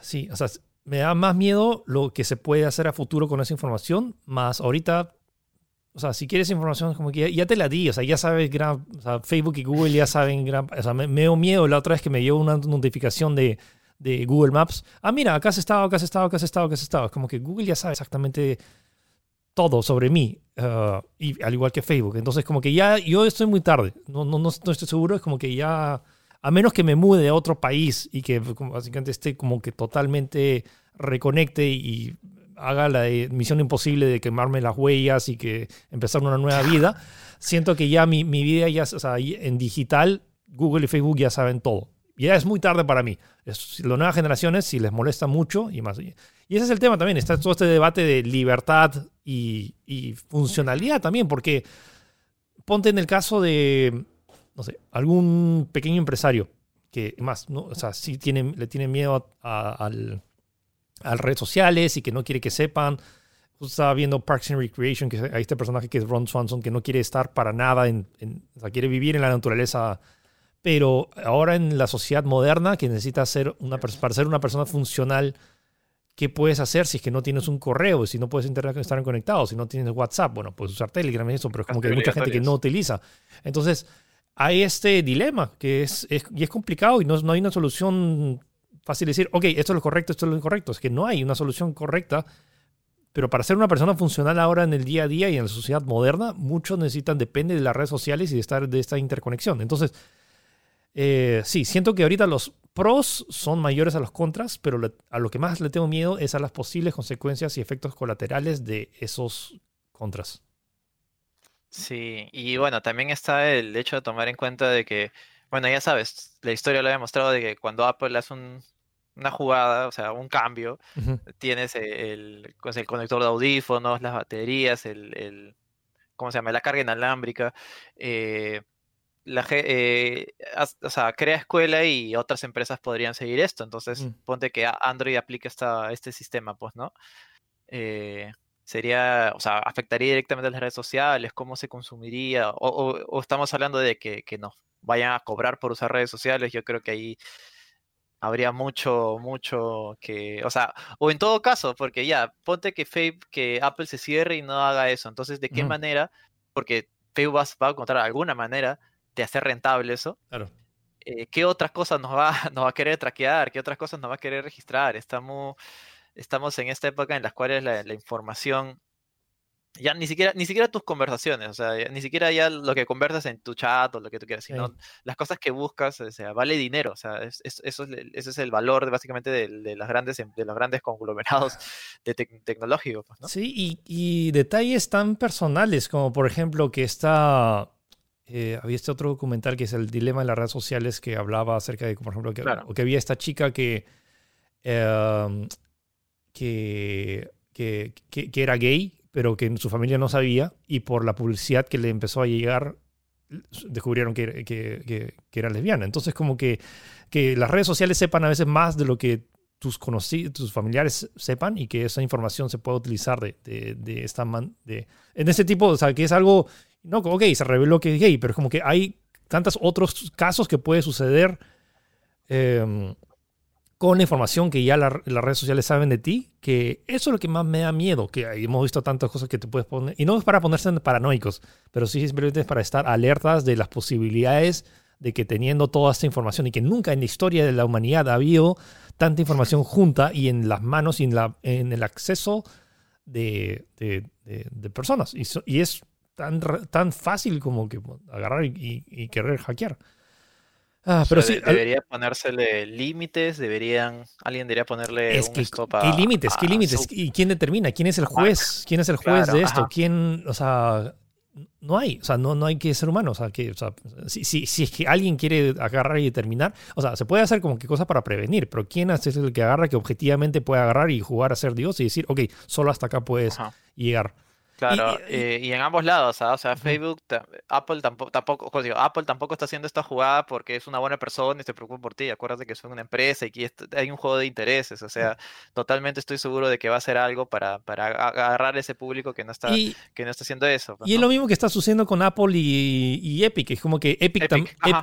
Sí, o sea, me da más miedo lo que se puede hacer a futuro con esa información, más ahorita, o sea, si quieres información, como que ya, te la di, o sea, ya sabes, gran, o sea, Facebook y Google ya saben, gran, o sea, me, me dio miedo la otra vez que me llegó una notificación de de Google Maps. Ah, mira, acá has estado, acá has estado, acá has estado, acá has estado. Es como que Google ya sabe exactamente todo sobre mí, uh, y al igual que Facebook. Entonces, como que ya yo estoy muy tarde. No, no, no, estoy seguro. Es como que ya, a menos que me mude a otro país y que básicamente esté como que totalmente reconecte y haga la misión imposible de quemarme las huellas y que empezar una nueva vida, siento que ya mi, mi vida ya, o sea, en digital, Google y Facebook ya saben todo ya es muy tarde para mí. Las nuevas generaciones, si les molesta mucho y más. Y ese es el tema también, está todo este debate de libertad y, funcionalidad también, porque ponte en el caso de, no sé, algún pequeño empresario que más, o sea, sí tiene, le tiene miedo a, a, redes sociales y que no quiere que sepan. estaba viendo Parks and Recreation, que hay este personaje que es Ron Swanson, que no quiere estar para nada, en, o sea, quiere vivir en la naturaleza pero ahora en la sociedad moderna que necesitas ser una para ser una persona funcional, ¿qué puedes hacer si es que no tienes un correo, si no puedes estar conectado, si no tienes WhatsApp? Bueno, puedes usar Telegram y eso, pero es como que hay mucha gente que no utiliza. Entonces, hay este dilema que es, y es complicado y no, no hay una solución fácil de decir, ok, esto es lo correcto, esto es lo incorrecto. Es que no hay una solución correcta. Pero para ser una persona funcional ahora en el día a día y en la sociedad moderna, muchos necesitan, depende de las redes sociales y de estar de esta interconexión. Entonces, eh, sí, siento que ahorita los pros son mayores a los contras, pero a lo que más le tengo miedo es a las posibles consecuencias y efectos colaterales de esos contras. Sí, y bueno, también está el hecho de tomar en cuenta de que, bueno, ya sabes, la historia lo ha demostrado de que cuando Apple hace una jugada, o sea, un cambio, tienes el, pues, el, conector de audífonos, las baterías, el, el, ¿cómo se llama? La carga inalámbrica. Eh, la, eh, o sea, crea escuela y otras empresas podrían seguir esto. Entonces, mm. ponte que Android aplique esta, este sistema, pues, ¿no? Eh, sería, o sea, afectaría directamente a las redes sociales, cómo se consumiría, o, estamos hablando de que, que nos vayan a cobrar por usar redes sociales, yo creo que ahí habría mucho, mucho que, o sea, o en todo caso, porque ya, ponte que Facebook, que Apple se cierre y no haga eso, entonces, ¿de qué manera? Porque Facebook va, va a encontrar alguna manera de hacer rentable eso. Claro. Eh, ¿Qué otras cosas nos va, nos va a querer traquear? ¿Qué otras cosas nos va a querer registrar? Estamos, estamos en esta época en las cuales la, la información ya ni siquiera, ni siquiera tus conversaciones, o sea, ni siquiera ya lo que conversas en tu chat o lo que tú quieras, sino las cosas que buscas, o sea, vale dinero, o sea, eso es, ese es el valor básicamente de, las grandes, em, de los grandes conglomerados de tecnológicos. Pues, ¿no? Sí, y, y, detalles tan personales como por ejemplo que está eh, había este otro documental que es el dilema de las redes sociales que hablaba acerca de, por ejemplo, que, que había esta chica que, em, que, que, que, era gay, pero que su familia no sabía y por la publicidad que le empezó a llegar descubrieron que, que, era lesbiana. Entonces como que, que las redes sociales sepan a veces más de lo que tus conocidos, tus familiares sepan y que esa información se pueda utilizar de, de, de esta man, de, en ese tipo, o sea, que es algo no, ok, se reveló que es gay, pero es como que hay tantos otros casos que puede suceder em, con la información que ya las redes sociales saben de ti, que eso es lo que más me da miedo, que hemos visto tantas cosas que te puedes poner, y no es para ponerse paranoicos, pero sí simplemente es para estar alertas de las posibilidades de que teniendo toda esta información y que nunca en la historia de la humanidad ha habido tanta información junta y en las manos y en, la, en el acceso de, personas. Y, es tan, tan fácil como que agarrar y, querer hackear. Ah, pero sí, debería ponérsele límites, deberían, alguien debería ponerle es un que, stop ¿Qué límites? ¿Qué límites? ¿Y quién determina? ¿Quién es el juez? ¿Quién es el juez de esto? ¿Quién, o sea, no hay, o sea, no, no hay que ser humano, o sea, que, o sea, si, si, si, es que alguien quiere agarrar y determinar, o sea, se puede hacer como que cosa para prevenir, pero ¿quién es el que agarra que objetivamente puede agarrar y jugar a ser Dios y decir, ok, solo hasta acá puedes llegar? Claro, eh, y, en ambos lados, ¿ah? o sea, Facebook, Apple tampoco, tampoco digo, Apple tampoco está haciendo esta jugada porque es una buena persona y se preocupa por ti. Acuérdate que son una empresa y que hay un juego de intereses, o sea, totalmente estoy seguro de que va a hacer algo para, para agarrar ese público que no está, que no está haciendo eso. Pues, y es lo mismo que está sucediendo con Apple y, Epic, es como que Epic,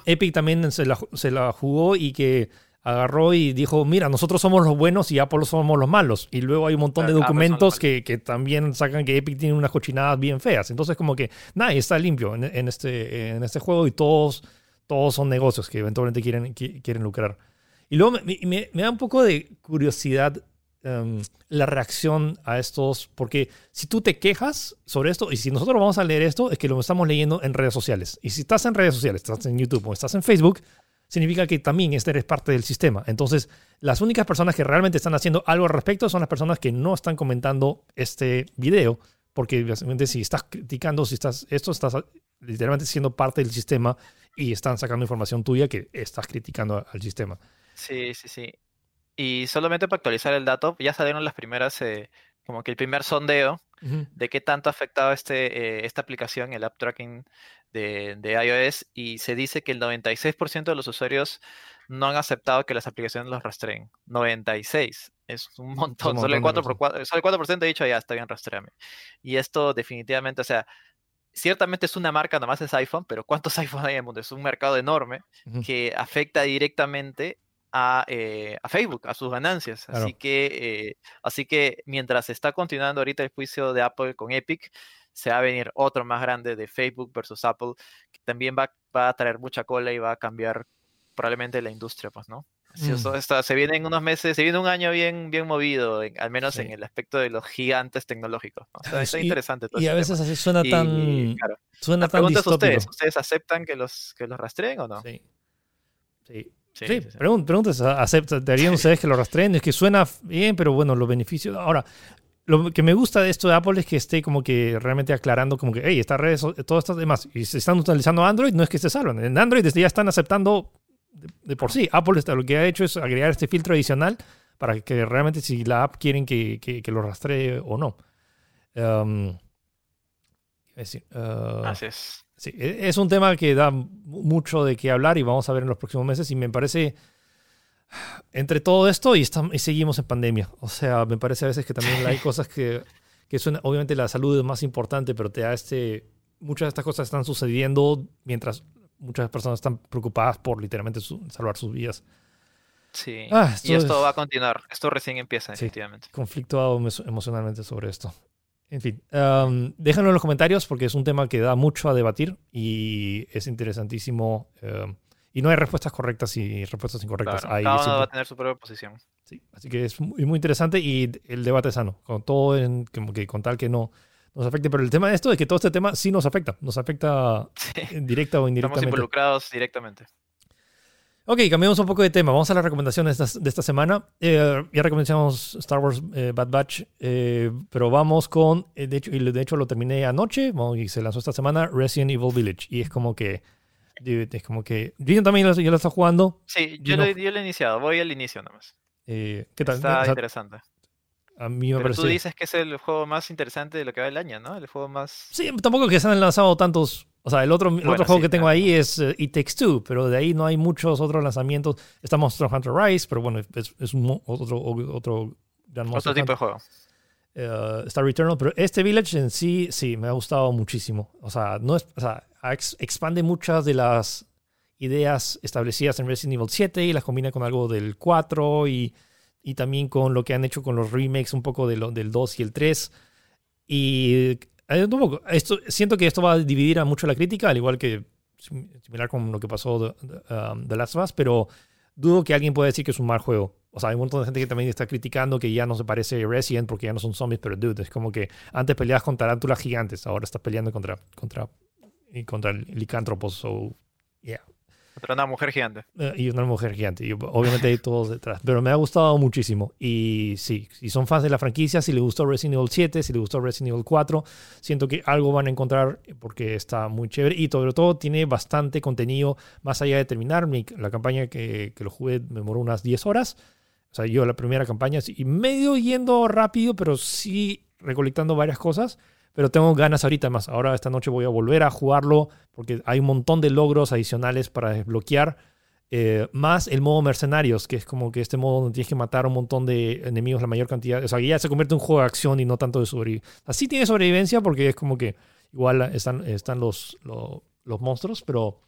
Epic también se la, se la jugó y que agarró y dijo, mira, nosotros somos los buenos y Apple somos los malos. Y luego hay un montón de documentos que, que, también sacan que Epic tiene unas cochinadas bien feas. Entonces como que nadie está limpio en, en, este, en este juego y todos, todos son negocios que eventualmente quieren, quieren lucrar. Y luego me, me, da un poco de curiosidad em, la reacción a estos, porque si tú te quejas sobre esto, y si nosotros vamos a leer esto, es que lo estamos leyendo en redes sociales. Y si estás en redes sociales, estás en YouTube o estás en Facebook, significa que también este eres parte del sistema. Entonces, las únicas personas que realmente están haciendo algo al respecto son las personas que no están comentando este video, porque básicamente si estás criticando, si estás, esto estás literalmente siendo parte del sistema y están sacando información tuya que estás criticando al sistema. Sí, sí, sí. Y solamente para actualizar el dato, ya salieron las primeras, eh, como que el primer sondeo de qué tanto ha afectado este, eh, esta aplicación, el app tracking de, iOS y se dice que el 96% de los usuarios no han aceptado que las aplicaciones los rastreen. 96. Es un montón. solo, el 4 por 4, solo el 4% ha dicho, ya, está bien, rastreame. Y esto definitivamente, o sea, ciertamente es una marca, nada más es iPhone, pero ¿cuántos iPhones hay en el mundo? Es un mercado enorme que afecta directamente a, eh, a, Facebook, a sus ganancias. Así, que, eh, así que mientras está continuando ahorita el juicio de Apple con Epic, se va a venir otro más grande de Facebook versus Apple, que también va, va a traer mucha cola y va a cambiar probablemente la industria, pues, ¿no? eso mm. se viene en unos meses, se viene un año bien, bien movido, al menos en el aspecto de los gigantes tecnológicos. ¿no? O sea, está interesante todo Y a veces así suena tan. suena la pregunta es ustedes: ¿ustedes aceptan que los, que los rastreen o no? Sí. Sí. Sí, preguntas, ¿aceptarían ustedes que lo rastreen? Es que suena bien, pero bueno, los beneficios. Ahora, lo que me gusta de esto de Apple es que esté como que realmente aclarando como que, hey, estas redes, todo esto demás, y se están utilizando Android, no es que se salvan. En Android ya están aceptando de, por sí. Apple lo que ha hecho es agregar este filtro adicional para que realmente si la app quieren que, que, lo rastree o no. Um, es uh, Así es. Sí, e, es un tema que da mucho de qué hablar y vamos a ver en los próximos meses y me parece entre todo esto y, estamos, y seguimos en pandemia. O sea, me parece a veces que también hay cosas que, que son, obviamente la salud es más importante, pero te da este, muchas de estas cosas están sucediendo mientras muchas personas están preocupadas por literalmente salvar sus vidas. Sí, ah, y esto va a continuar. Esto recién empieza, efectivamente. Conflictuado emocionalmente sobre esto. En fin, um, déjenlo en los comentarios porque es un tema que da mucho a debatir y es interesantísimo. Um, y no hay respuestas correctas y respuestas incorrectas. Claro, cada uno va a tener su propia posición. Sí, así que es muy, muy interesante y el debate es sano, con todo en, como que con tal que no nos afecte. Pero el tema de esto es que todo este tema sí nos afecta, nos afecta directa o indirectamente. Estamos involucrados directamente. Ok, cambiamos un poco de tema. Vamos a las recomendaciones de esta, semana. Eh, ya recomendamos Star Wars eh, Bad Batch, eh, pero vamos con, de hecho, y de hecho lo terminé anoche y se lanzó esta semana, Resident Evil Village. Y es como que es como que. Gino también ya lo está jugando. Sí, yo lo, yo lo, he iniciado, voy al inicio nomás. Eh, ¿Qué tal? Está interesante. A mí me Pero tú dices que es el juego más interesante de lo que va del año, ¿no? El juego más. Sí, tampoco que se han lanzado tantos. O sea, el otro, el otro juego que tengo ahí es uh, It Takes Two, pero de ahí no hay muchos otros lanzamientos. Está Monster Hunter Rise, pero bueno, es, es un, otro, otro gran Otro tipo de juego. Uh, Star Returnal, pero este Village en sí, sí, me ha gustado muchísimo. O sea, no es, o sea, expande muchas de las ideas establecidas en Resident Evil 7 y las combina con algo del 4 y, y también con lo que han hecho con los remakes un poco del 2 y el 3. Y eh, esto, siento que esto va a dividir a mucho la crítica, al igual que similar con lo que pasó de, um, Last of Us, pero dudo que alguien pueda decir que es un mal juego. O sea, hay un montón de gente que también está criticando que ya no se parece a Resident porque ya no son zombies, pero dude, es como que antes peleabas con tarántulas gigantes, ahora estás peleando contra, contra licántropos, so yeah. Otra una mujer gigante. Eh, y una mujer gigante. Y obviamente hay todos detrás. Pero me ha gustado muchísimo. Y sí, si son fans de la franquicia, si les gustó Resident Evil 7, si les gustó Resident Evil 4, siento que algo van a encontrar porque está muy chévere. Y sobre todo tiene bastante contenido más allá de terminar. la campaña que, que lo jugué me demoró unas 10 horas. O sea, yo la primera campaña, y medio yendo rápido, pero sí recolectando varias cosas pero tengo ganas ahorita más. Ahora esta noche voy a volver a jugarlo porque hay un montón de logros adicionales para desbloquear. Eh, más el modo mercenarios, que es como que este modo donde tienes que matar a un montón de enemigos la mayor cantidad. O sea, ya se convierte en un juego de acción y no tanto de sobrevivencia. Así tiene sobrevivencia porque es como que igual están, están los, los, monstruos, pero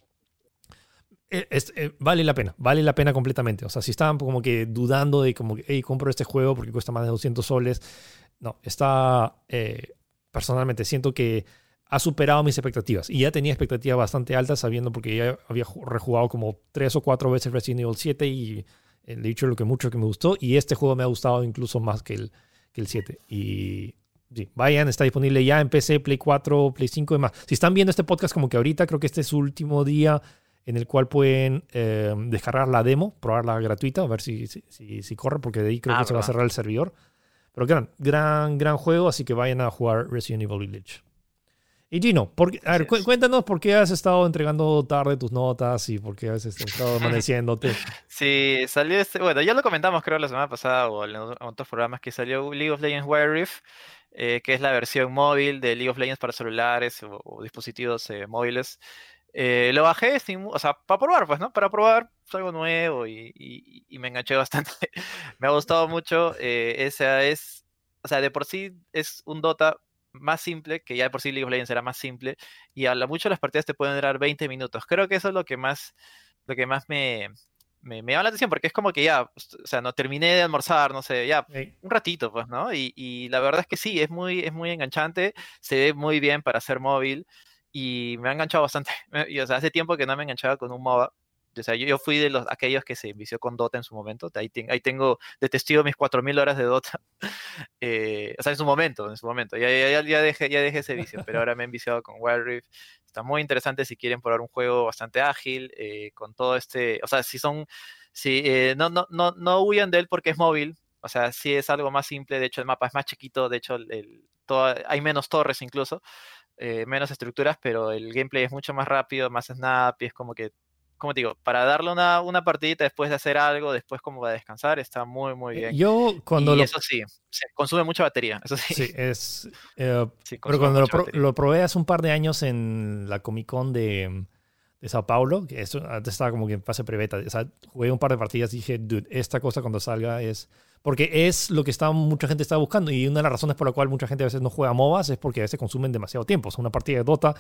eh, eh, vale la pena, vale la pena completamente. O sea, si estaban como que dudando de como que, hey, compro este juego porque cuesta más de 200 soles, no, está personalmente siento que ha superado mis expectativas. Y ya tenía expectativas bastante altas sabiendo porque ya había rejugado como tres o cuatro veces Resident Evil 7 y he dicho lo que mucho que me gustó. Y este juego me ha gustado incluso más que el, que el 7. Y sí, vayan, está disponible ya en PC, Play 4, Play 5 y demás. Si están viendo este podcast como que ahorita, creo que este es su último día en el cual pueden eh, descargar la demo, probarla gratuita, a ver si, si, si, corre, porque de ahí creo ah, que se va a cerrar el servidor. Pero gran, gran, gran juego, así que vayan a jugar Resident Evil Village. Y Gino, a ver, cuéntanos por qué has estado entregando tarde tus notas y por qué has estado amaneciéndote. Sí, salió este, bueno, ya lo comentamos creo la semana pasada o en otros programas que salió League of Legends Wild Rift, eh, que es la versión móvil de League of Legends para celulares o, dispositivos eh, móviles. Eh, lo bajé, o sea, para probar, pues, ¿no? Para probar algo nuevo y, me enganché bastante. me ha gustado mucho. Eh, esa es, o sea, de por sí es un Dota más simple, que ya de por sí League of Legends era más simple, y a lo mucho las partidas te pueden durar 20 minutos. Creo que eso es lo que más, lo que más me, me, llama la atención, porque es como que ya, o sea, no terminé de almorzar, no sé, ya, un ratito, pues, ¿no? Y, y, la verdad es que sí, es muy, es muy enganchante, se ve muy bien para ser móvil y me ha enganchado bastante. Y, o sea, hace tiempo que no me enganchaba con un MOBA. O sea, yo, fui de los aquellos que se envició con Dota en su momento. Ahí, ahí tengo de testigo mis 4.000 horas de Dota. Eh, o sea, en su momento, en su momento. Ya, ya, ya, dejé, ya dejé ese vicio, pero ahora me he enviciado con Wild Rift. Está muy interesante si quieren probar un juego bastante ágil, eh, con todo este... O sea, si son... Si, eh, no, no, no, no huyan de él porque es móvil. O sea, si es algo más simple. De hecho, el mapa es más chiquito. De hecho, el, todo, hay menos torres incluso. Eh, menos estructuras, pero el gameplay es mucho más rápido, más snappy, es como que, como te digo, para darle una, una partidita después de hacer algo, después como va a descansar, está muy, muy eh, bien. Yo cuando y eso sí, se consume mucha batería, eso sí. Sí, es... Eh, pero cuando lo, probé hace un par de años en la Comic Con de de Sao Paulo, que esto antes estaba como que en fase preveta. O sea, jugué un par de partidas y dije, dude, esta cosa cuando salga es porque es lo que está, mucha gente está buscando y una de las razones por la cual mucha gente a veces no juega MOBAs es porque a veces consumen demasiado tiempo. O sea, una partida de Dota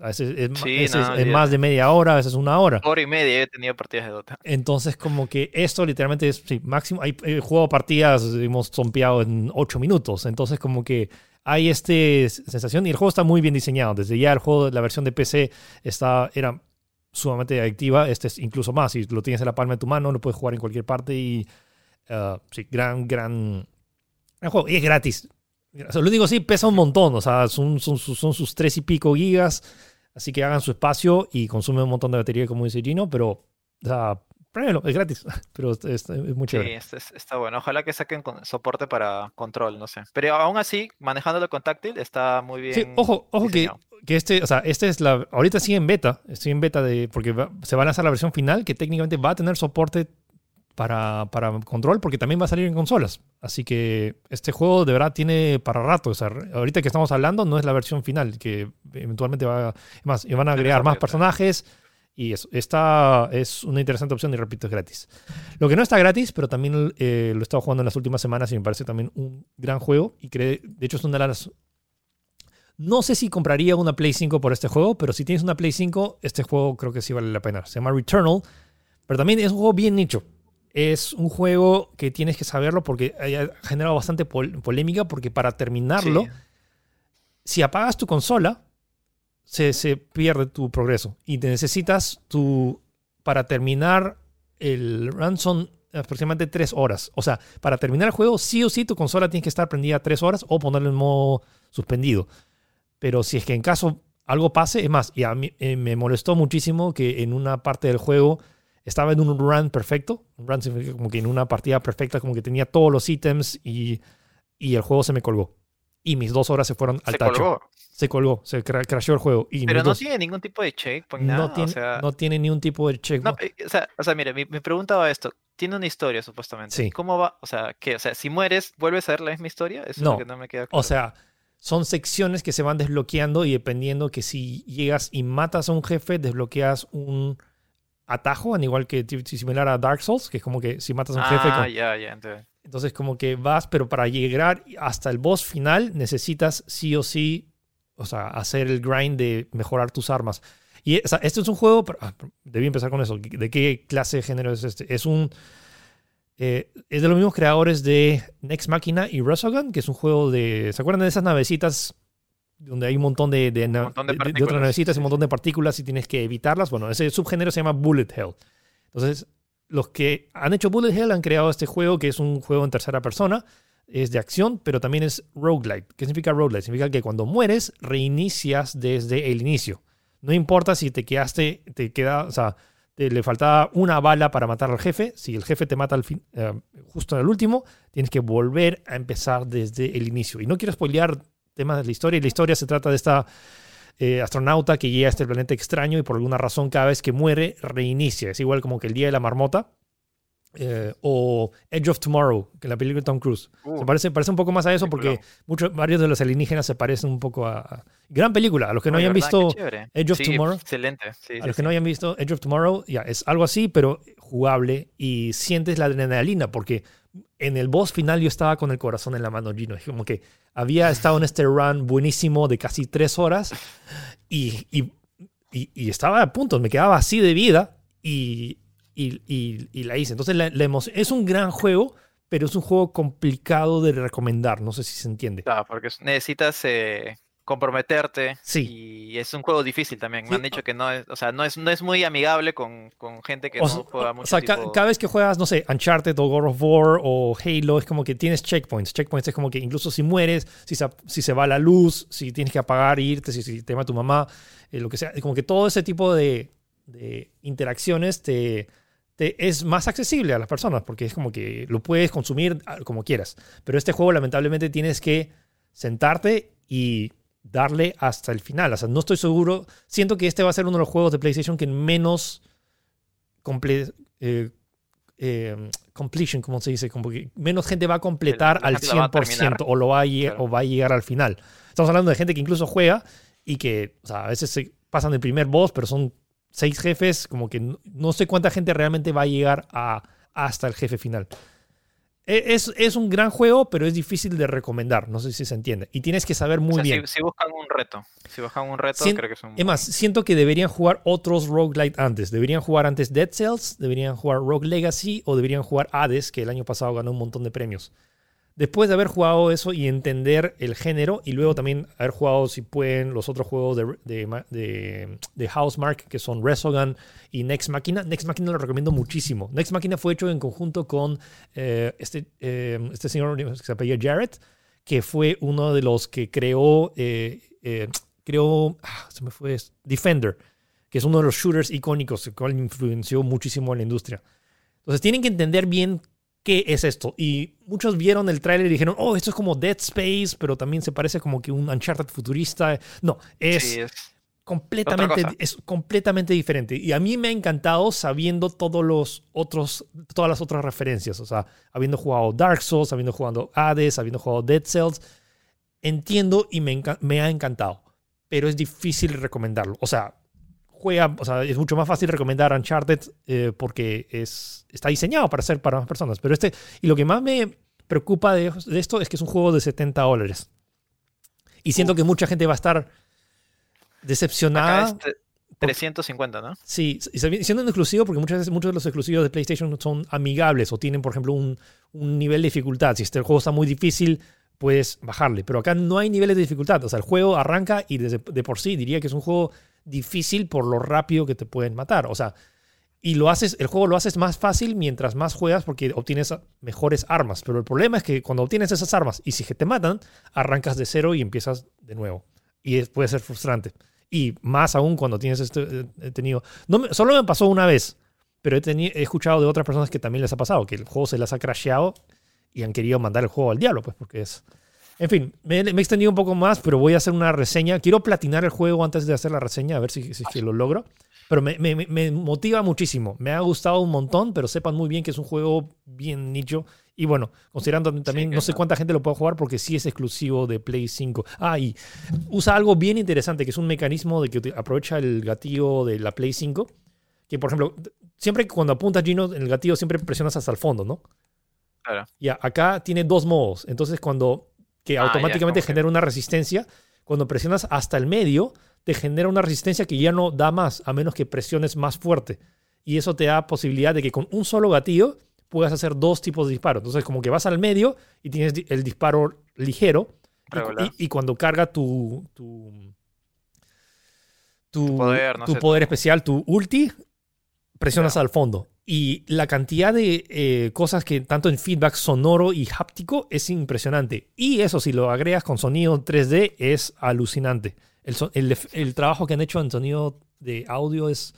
a veces es, más de media hora, a veces una hora. Hora y media he tenido partidas de Dota. Entonces, como que esto literalmente es, sí, máximo, hay, he jugado partidas, hemos zompeado en 8 minutos. Entonces, como que hay esta sensación y el juego está muy bien diseñado. Desde ya el juego, la versión de PC está, era sumamente adictiva. Este es incluso más. Si lo tienes en la palma de tu mano, lo puedes jugar en cualquier parte y Uh, sí, gran, gran, juego. Y es gratis. lo digo así, pesa un montón. O sea, son, son, son, sus tres y pico gigas. Así que hagan su espacio y consume un montón de batería, como dice Gino. Pero, o sea, es gratis. Pero es, muy chévere. Sí, está, bueno. Ojalá que saquen soporte para control, no sé. Pero aún así, manejándolo con táctil, está muy bien. Sí, ojo, ojo que, que, este, o sea, este es la. Ahorita sigue en beta. Estoy en beta de. Porque se va a lanzar la versión final que técnicamente va a tener soporte para, para, control porque también va a salir en consolas. Así que este juego de verdad tiene para rato. O sea, ahorita que estamos hablando no es la versión final, que eventualmente va más, van a agregar más personajes. Y eso, esta es una interesante opción y repito, es gratis. Lo que no está gratis, pero también eh, lo he estado jugando en las últimas semanas y me parece también un gran juego. Y cree, de hecho es una de las No sé si compraría una Play 5 por este juego, pero si tienes una Play 5, este juego creo que sí vale la pena. Se llama Returnal, pero también es un juego bien nicho. Es un juego que tienes que saberlo porque ha generado bastante polémica porque para terminarlo, si apagas tu consola, se, se, pierde tu progreso y te necesitas tu... Para terminar el run son aproximadamente tres horas. O sea, para terminar el juego, sí o sí tu consola tiene que estar prendida tres horas o ponerlo en modo suspendido. Pero si es que en caso algo pase, es más, y a mí eh, me molestó muchísimo que en una parte del juego estaba en un run perfecto. Un run significa como que en una partida perfecta, como que tenía todos los ítems y, y el juego se me colgó. Y mis dos horas se fueron al Se tacho. colgó. Se colgó, se cra- crashó el juego. Y Pero no dos- tiene ningún tipo de checkpoint, no nada. tiene, o sea, no tiene ni un tipo de check. no, eh, o sea, o sea, mire, mi, mi pregunta va a esto. Tiene una historia, supuestamente. Sí. ¿Cómo va? O sea, ¿qué? O sea, si mueres, ¿vuelves a ver la misma historia? Eso es No. lo que no me queda claro. O sea, son secciones que se van desbloqueando y dependiendo que si llegas y matas a un jefe, desbloqueas un atajo, al igual que similar a Dark Souls, que es como que si matas a un jefe, Ah, ya, ya, entonces como que vas, pero para llegar hasta el boss final necesitas sí o sí, o sea, hacer el grind de mejorar tus armas. Y o sea, este es un juego, pero- ah, debí empezar con eso. ¿De qué clase de género es este? Es un... eh, es de los mismos creadores de Next Machina y Resogun, que es un juego de... ¿Se acuerdan de esas navecitas donde hay un montón de, de, na- montón de de- de otras navecitas un montón de partículas y tienes que evitarlas? Bueno, ese subgénero se llama Bullet Hell. Entonces, los que han hecho Bullet Hell han creado este juego que es un juego en tercera persona. Es de acción, pero también es roguelite. ¿Qué significa roguelite? Significa que cuando mueres, reinicias desde el inicio. No importa si te quedaste, te queda, o sea, te le faltaba una bala para matar al jefe. Si el jefe te mata al fin, eh, justo en el último, tienes que volver a empezar desde el inicio. Y no quiero spoilear temas de la historia. Y la historia se trata de esta eh, astronauta que llega a este planeta extraño y por alguna razón cada vez que muere reinicia. Es igual como que el día de la marmota. eh, o Edge of Tomorrow, que es la película de Tom Cruise. Uh, Se parece, parece un poco más a eso porque muchos, varios de los alienígenas se parecen un poco a... a- Gran película. A los que no hayan visto. Edge of Sí, Tomorrow. Excelente. Sí, a sí, los que no hayan visto Edge of Tomorrow, ya, es algo así, pero jugable y sientes la adrenalina porque en el boss final yo estaba con el corazón en la mano, Gino. Como que había estado en este run buenísimo de casi tres horas y, y, y- y estaba a punto, me quedaba así de vida y, la hice. Entonces la, la emoción, es un gran juego, pero es un juego complicado de recomendar, no sé si se entiende. Claro, porque es- necesitas eh, comprometerte. Sí. Y es un juego difícil también. Sí, Me han dicho que no es, o sea, no es, no es muy amigable con, con gente que O no sea, juega o mucho sea, ca- tipo- cada vez que juegas, no sé, Uncharted o God of War o Halo, es como que tienes checkpoints. Checkpoints es como que incluso si mueres, si se, si se va la luz, si tienes que apagar irte, si, si te llama tu mamá, eh, lo que sea. Es como que todo ese tipo de, de interacciones te, te- es más accesible a las personas porque es como que lo puedes consumir ah, como quieras. Pero este juego, lamentablemente, tienes que sentarte y darle hasta el final. O sea, no estoy seguro. Siento que este va a ser uno de los juegos de PlayStation que menos comple- eh, eh, completion, como se dice, como que menos gente va a completar al gente la va a 100% terminar. o, lo va a, Claro. o va a llegar al final. Estamos hablando de gente que incluso juega y que o sea, a veces se pasan el primer boss, pero son seis jefes, como que no, no sé cuánta gente realmente va a llegar a, hasta el jefe final. E- Es, es un gran juego, pero es difícil de recomendar. No sé si se entiende. Y tienes que saber o muy si- bien. Si, buscan un reto. Si buscan un reto, Sien- creo que es un. Es más, siento que deberían jugar otros roguelite antes. Deberían jugar antes Dead Cells, deberían jugar Rogue Legacy o deberían jugar Hades, que el año pasado ganó un montón de premios. Después de haber jugado eso y entender el género, y luego también haber jugado, si pueden, los otros juegos de, de, de, Housemark, que son Resogun y Next Machina. Next Machina lo recomiendo muchísimo. Next Machina fue hecho en conjunto con eh, este, eh, este señor que se apellida Jarrett, que fue uno de los que creó, eh, creó, ah, se me fue, Defender, que es uno de los shooters icónicos, el cual influenció muchísimo en la industria. Entonces tienen que entender bien qué es esto. Y muchos vieron el tráiler y dijeron, oh, esto es como Dead Space, pero también se parece como que un Uncharted futurista. No, es Sí, es- completamente, es completamente diferente. Y a mí me ha encantado sabiendo todos los otros, todas las otras referencias. O sea, habiendo jugado Dark Souls, habiendo jugado Hades, habiendo jugado Dead Cells. Entiendo y me, me ha encantado. Pero es difícil recomendarlo. O sea, juega, o sea, es mucho más fácil recomendar Uncharted eh, porque es, está diseñado para ser para más personas. Pero este, y lo que más me preocupa de, de esto es que es un juego de 70 dólares. Y siento que mucha gente va a estar decepcionada. Acá es 350, ¿no? Sí, siendo un exclusivo, porque muchas veces muchos de los exclusivos de PlayStation son amigables o tienen, por ejemplo, un, un nivel de dificultad. Si este juego está muy difícil, puedes bajarle. Pero acá no hay niveles de dificultad. O sea, el juego arranca y de, de por sí diría que es un juego difícil por lo rápido que te pueden matar. O sea, y lo haces, el juego lo haces más fácil mientras más juegas porque obtienes mejores armas. Pero el problema es que cuando obtienes esas armas y si te matan, arrancas de cero y empiezas de nuevo. Y puede ser frustrante. Y más aún cuando tienes este, he tenido, no solo me pasó una vez, pero he, he escuchado de otras personas que también les ha pasado, que el juego se les ha crasheado y han querido mandar el juego al diablo, pues porque es... En fin, me, he extendido un poco más, pero voy a hacer una reseña. Quiero platinar el juego antes de hacer la reseña, a ver si, si, lo logro. Pero me, me, me, motiva muchísimo. Me ha gustado un montón, pero sepan muy bien que es un juego bien nicho. Y bueno, considerando también, no sé cuánta gente lo puede jugar porque sí es exclusivo de Play 5. Ah, y usa algo bien interesante, que es un mecanismo de que aprovecha el gatillo de la Play 5. Que, por ejemplo, siempre cuando apuntas Gino en el gatillo, siempre presionas hasta el fondo, ¿no? Claro. Ya, acá tiene dos modos. Entonces, cuando que ah, automáticamente genera una resistencia. Cuando presionas hasta el medio, te genera una resistencia que ya no da más, a menos que presiones más fuerte. Y eso te da posibilidad de que con un solo gatillo puedas hacer dos tipos de disparos. Entonces, como que vas al medio y tienes el disparo ligero. Y, cuando carga tu, tu, tu, poder, especial, tu ulti, presionas al fondo. Y la cantidad de eh, cosas que tanto en feedback sonoro y háptico es impresionante. Y eso, si lo agregas con sonido 3D, es alucinante. El, el, trabajo que han hecho en sonido de audio es.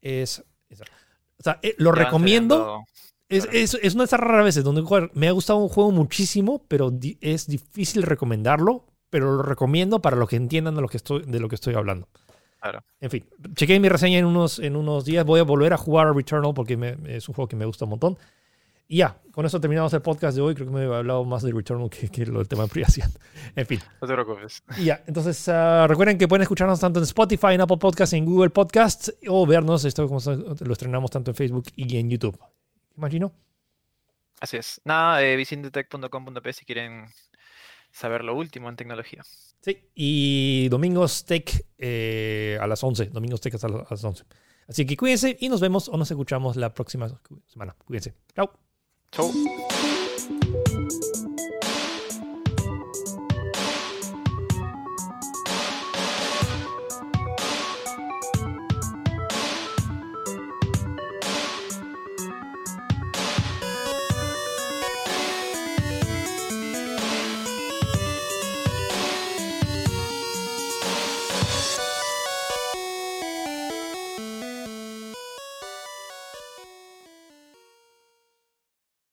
es, o sea, eh, lo recomiendo. Es, es, es, una de esas raras veces donde me ha gustado un juego muchísimo, pero es difícil recomendarlo. Pero lo recomiendo para los que entiendan de lo que estoy, de lo que estoy hablando. En fin, chequé mi reseña en unos, en unos días. Voy a volver a jugar a Returnal porque es un juego que me gusta un montón. Y ya, con eso terminamos el podcast de hoy. Creo que me he hablado más de Returnal que, que lo del tema de privacidad. En fin. No te preocupes. Y ya, entonces ah, recuerden que pueden escucharnos tanto en Spotify, en Apple Podcasts, en Google Podcasts o vernos. Esto como lo estrenamos tanto en Facebook y en YouTube. Imagino. Así es. Nada, eh, si quieren saber lo último en tecnología. Sí, y Domingos Tech eh, a las 11. Domingos Tech a las 11. Así que cuídense y nos vemos o nos escuchamos la próxima semana. Cuídense. Chao. Chao.